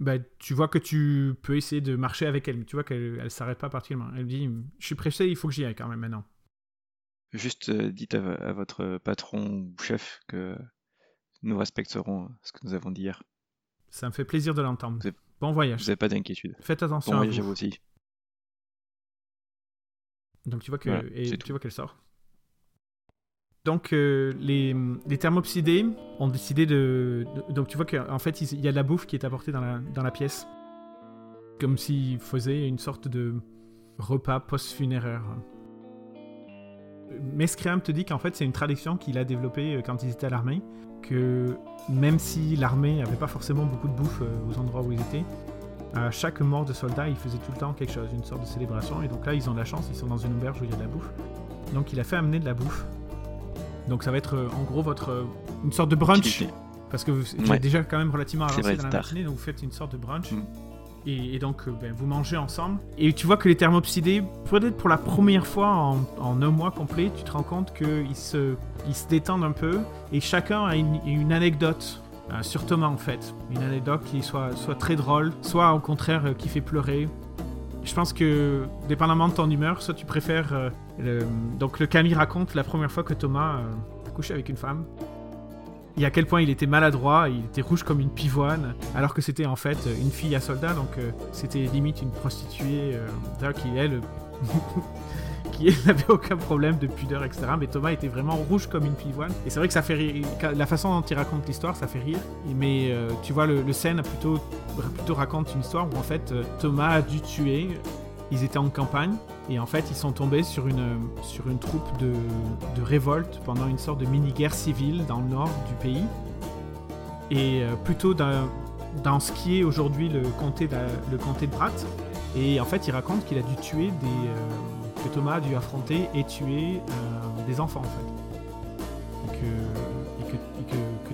S1: bah, tu vois que tu peux essayer de marcher avec elle, mais tu vois qu'elle ne s'arrête pas particulièrement. Elle dit Je suis pressé, il faut que j'y aille quand même maintenant.
S2: Juste euh, dites à, votre patron ou chef que nous respecterons ce que nous avons dit hier.
S1: Ça me fait plaisir de l'entendre. Bon voyage.
S2: Vous n'avez pas d'inquiétude.
S1: Faites attention
S2: bon
S1: à
S2: voyage
S1: vous.
S2: aussi.
S1: Donc tu vois que et tu vois qu'elle sort. Donc euh, les, les, thermopsidés ont décidé de, Donc tu vois qu'en fait il y a de la bouffe qui est apportée dans la, dans la pièce. Comme s'ils faisaient une sorte de repas post-funéraire. Mescream te dit qu'en fait c'est une tradition qu'il a développée euh, quand ils étaient à l'armée. Que même si l'armée n'avait pas forcément beaucoup de bouffe euh, aux endroits où ils étaient, à chaque mort de soldat, il faisait tout le temps quelque chose, une sorte de célébration. Et donc là, ils ont de la chance, ils sont dans une auberge où il y a de la bouffe. Donc il a fait amener de la bouffe donc ça va être euh, en gros votre euh, une sorte de brunch. Parce que vous êtes déjà quand même relativement avancé dans la matinée, donc vous faites une sorte de brunch. Mm. Et, donc euh, ben, vous mangez ensemble. Et tu vois que les thermopsidés, peut-être pour la première fois en, un mois complet, tu te rends compte qu'ils se, ils se détendent un peu. Et chacun a une, anecdote sur Thomas en fait. Une anecdote qui soit, très drôle, soit au contraire qui fait pleurer. Je pense que, dépendamment de ton humeur, soit tu préfères. Euh. Donc, le Camille raconte la première fois que Thomas euh, a couché avec une femme. Et à quel point il était maladroit, il était rouge comme une pivoine, alors que c'était en fait une fille à soldat, donc euh, c'était limite une prostituée qui, elle, qui n'avait aucun problème de pudeur, etc. Mais Thomas était vraiment rouge comme une pivoine. Et c'est vrai que ça fait rire. La façon dont il raconte l'histoire, ça fait rire. Mais euh, tu vois, le, scène plutôt, plutôt raconte une histoire où en fait euh, Thomas a dû tuer. Ils étaient en campagne et en fait ils sont tombés sur une, sur une troupe de, de révolte pendant une sorte de mini-guerre civile dans le nord du pays. Et euh, plutôt dans, ce qui est aujourd'hui le comté de, le de. Et en fait, il raconte qu'il a dû tuer des, que Thomas a dû affronter et tuer euh, des enfants en fait. Et que,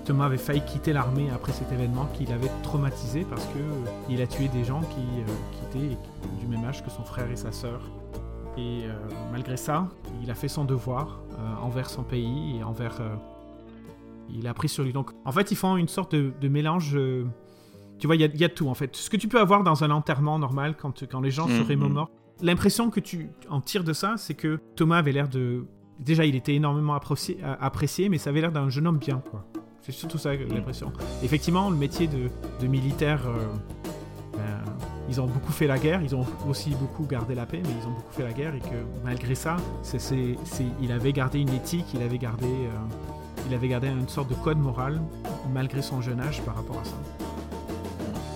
S1: Thomas avait failli quitter l'armée après cet événement qu'il avait traumatisé parce que euh, il a tué des gens qui, euh, qui, étaient du même âge que son frère et sa sœur. Et malgré ça, il a fait son devoir envers son pays et envers. il a pris sur lui. Donc en fait, ils font une sorte de, mélange. tu vois, il y, a tout en fait. Ce que tu peux avoir dans un enterrement normal quand, quand les gens seraient mmh, morts L'impression que tu en tires de ça, c'est que Thomas avait l'air de. Déjà, il était énormément apprécié, apprécié mais ça avait l'air d'un jeune homme bien, quoi. C'est surtout ça l'impression. Effectivement, le métier de, militaire, euh, ils ont beaucoup fait la guerre, ils ont aussi beaucoup gardé la paix, mais ils ont beaucoup fait la guerre et que malgré ça, il avait gardé une éthique, il avait gardé, euh, il avait gardé une sorte de code moral malgré son jeune âge par rapport à ça,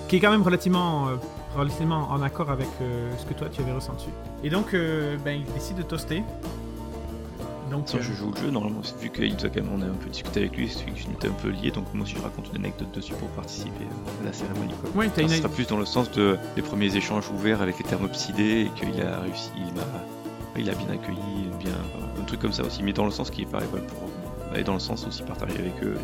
S1: qui est quand même relativement euh, relativement en accord avec euh, ce que toi tu avais ressenti. Et donc, ben, il décide de toaster.
S2: Donc, si je joue le jeu, normalement, vu qu'il doit quand même, on a un peu discuté avec lui, c'est que je m'étais un peu lié, donc moi aussi je raconte une anecdote dessus pour participer à la cérémonie. Quoi.
S1: Ouais,
S2: ça sera plus dans le sens de, des premiers échanges ouverts avec les thermopsidés et qu'il a réussi, il m'a il a bien accueilli, bien, un truc comme ça aussi, mais dans le sens qui est pareil, pour aller dans le sens aussi partager avec eux.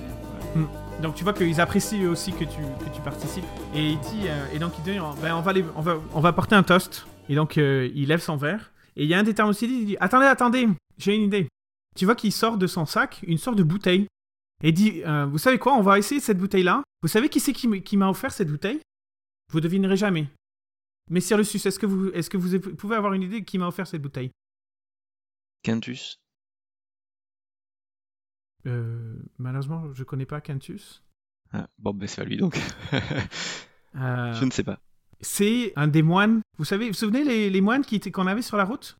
S1: Hmm. Donc tu vois qu'ils apprécient aussi que tu, que tu participes. Et il dit, euh, et donc il dit, ben, on, va on, va, on va porter un toast. Et donc euh, il lève son verre. Et il y a un des thermosides, il dit, attendez, attendez, j'ai une idée. Tu vois qu'il sort de son sac une sorte de bouteille. Et dit, euh, vous savez quoi, on va essayer cette bouteille-là. Vous savez qui c'est qui, m'a offert cette bouteille? Vous devinerez jamais. Mais Sir Lucius, est-ce que, vous, est-ce que vous pouvez avoir une idée de qui m'a offert cette bouteille?
S2: Quintus
S1: euh, malheureusement, je connais pas Quintus.
S2: Ah, bon, ben c'est pas lui donc. Euh, je ne sais pas.
S1: C'est un des moines. Vous savez, vous vous souvenez les, les moines qui étaient- qu'on avait sur la route?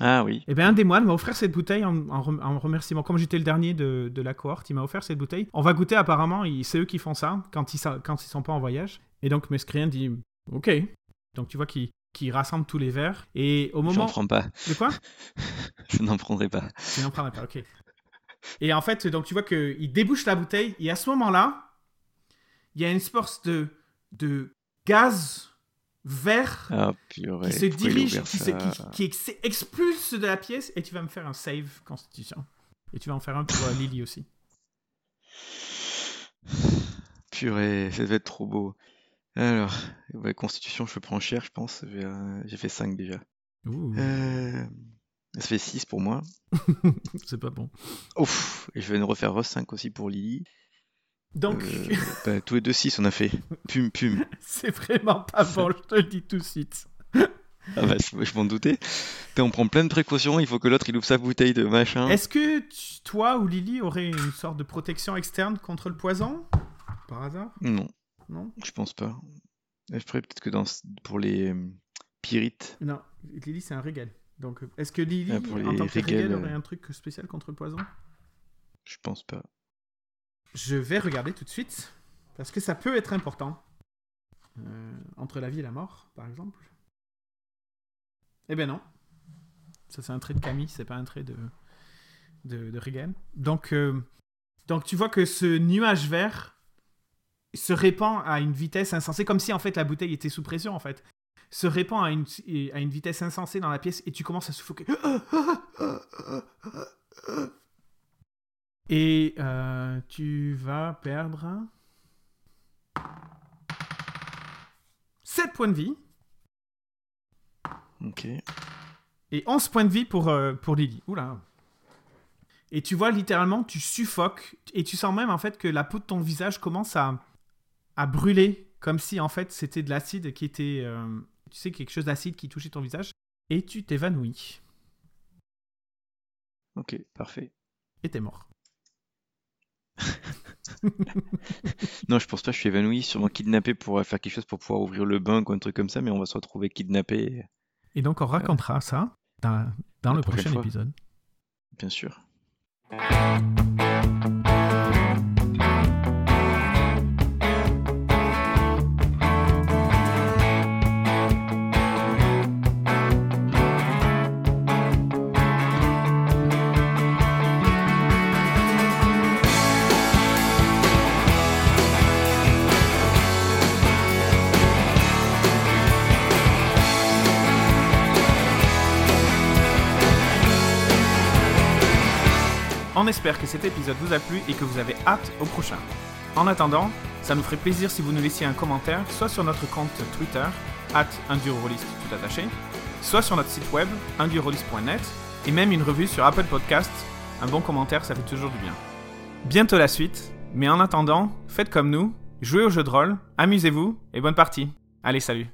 S2: Ah oui.
S1: Eh bien, un des moines m'a offert cette bouteille en, en rem- en remerciement. Comme j'étais le dernier de, de la cohorte, il m'a offert cette bouteille. On va goûter apparemment, c'est eux qui font ça quand ils, quand ils sont pas en voyage. Et donc Mescrien dit OK. Donc tu vois qu'il qu'il rassemble tous les verres. Et au
S2: J'en
S1: moment.
S2: prends pas.
S1: De quoi?
S2: Je n'en prendrai pas.
S1: Tu n'en prendrais pas, ok. Et en fait, donc tu vois qu'il débouche la bouteille, et à ce moment-là, il y a une sorte de, de gaz vert
S2: Ah purée.
S1: qui se dirige, qui, se-
S2: ça
S1: qui, qui ex- expulse de la pièce, et tu vas me faire un save constitution. Et tu vas en faire un pour euh, Lily aussi.
S2: Purée, ça devait être trop beau. Alors, ouais, Constitution, je prends cher, je pense. J'ai euh, fait 5 déjà.
S1: Ouh,
S2: Euh, ça fait 6 pour moi.
S1: c'est pas bon.
S2: Ouf, et je vais nous refaire re 5 aussi pour Lily.
S1: Donc,
S2: Euh, bah, tous les deux 6 on a fait. Pum, pum.
S1: c'est vraiment pas bon, je te le dis tout de suite.
S2: Ah bah, je m'en doutais. Putain, on prend plein de précautions, il faut que l'autre il ouvre sa bouteille de machin.
S1: Est-ce que tu- toi ou Lily aurait une sorte de protection externe contre le poison? Par hasard?
S2: Non,
S1: Non?
S2: Je pense pas. Je ferais peut-être que dans, pour les euh, pyrites.
S1: Non, Lily, c'est un régal. Donc, euh, est-ce que Lily,
S2: Ah, pour
S1: en tant que régal,
S2: régals,
S1: aurait un truc spécial contre le poison?
S2: Je pense pas.
S1: Je vais regarder tout de suite, parce que ça peut être important. Euh, entre la vie et la mort, par exemple. Eh ben non. Ça, c'est un trait de Camille, c'est pas un trait de, de, Regan. Donc, euh, donc, tu vois que ce nuage vert se répand à une vitesse insensée, comme si en fait la bouteille était sous pression, en fait. Se répand à une, à une vitesse insensée dans la pièce et tu commences à suffoquer. Et euh, tu vas perdre 7 points de vie
S2: Ok.
S1: et 11 points de vie pour, euh, pour Lily. Oula. Et tu vois littéralement, tu suffoques et tu sens même en fait que la peau de ton visage commence à, à brûler comme si en fait c'était de l'acide qui était, euh, tu sais, quelque chose d'acide qui touchait ton visage. Et tu t'évanouis.
S2: Ok, parfait.
S1: Et t'es mort.
S2: Non, je pense pas, je suis évanoui, sûrement kidnappé pour euh, faire quelque chose pour pouvoir ouvrir le bain ou un truc comme ça, mais on va se retrouver kidnappé,
S1: Et donc on racontera ça dans, le prochain
S2: fois.
S1: épisode.
S2: bien sûr.
S1: On espère que cet épisode vous a plu et que vous avez hâte au prochain. En attendant, ça nous ferait plaisir si vous nous laissiez un commentaire, soit sur notre compte Twitter, at indurolist tout attaché, soit sur notre site web, indurolist.net, et même une revue sur Apple Podcasts. Un bon commentaire, ça fait toujours du bien. Bientôt la suite, mais en attendant, faites comme nous, jouez au jeu de rôle, amusez-vous, et bonne partie. Allez, salut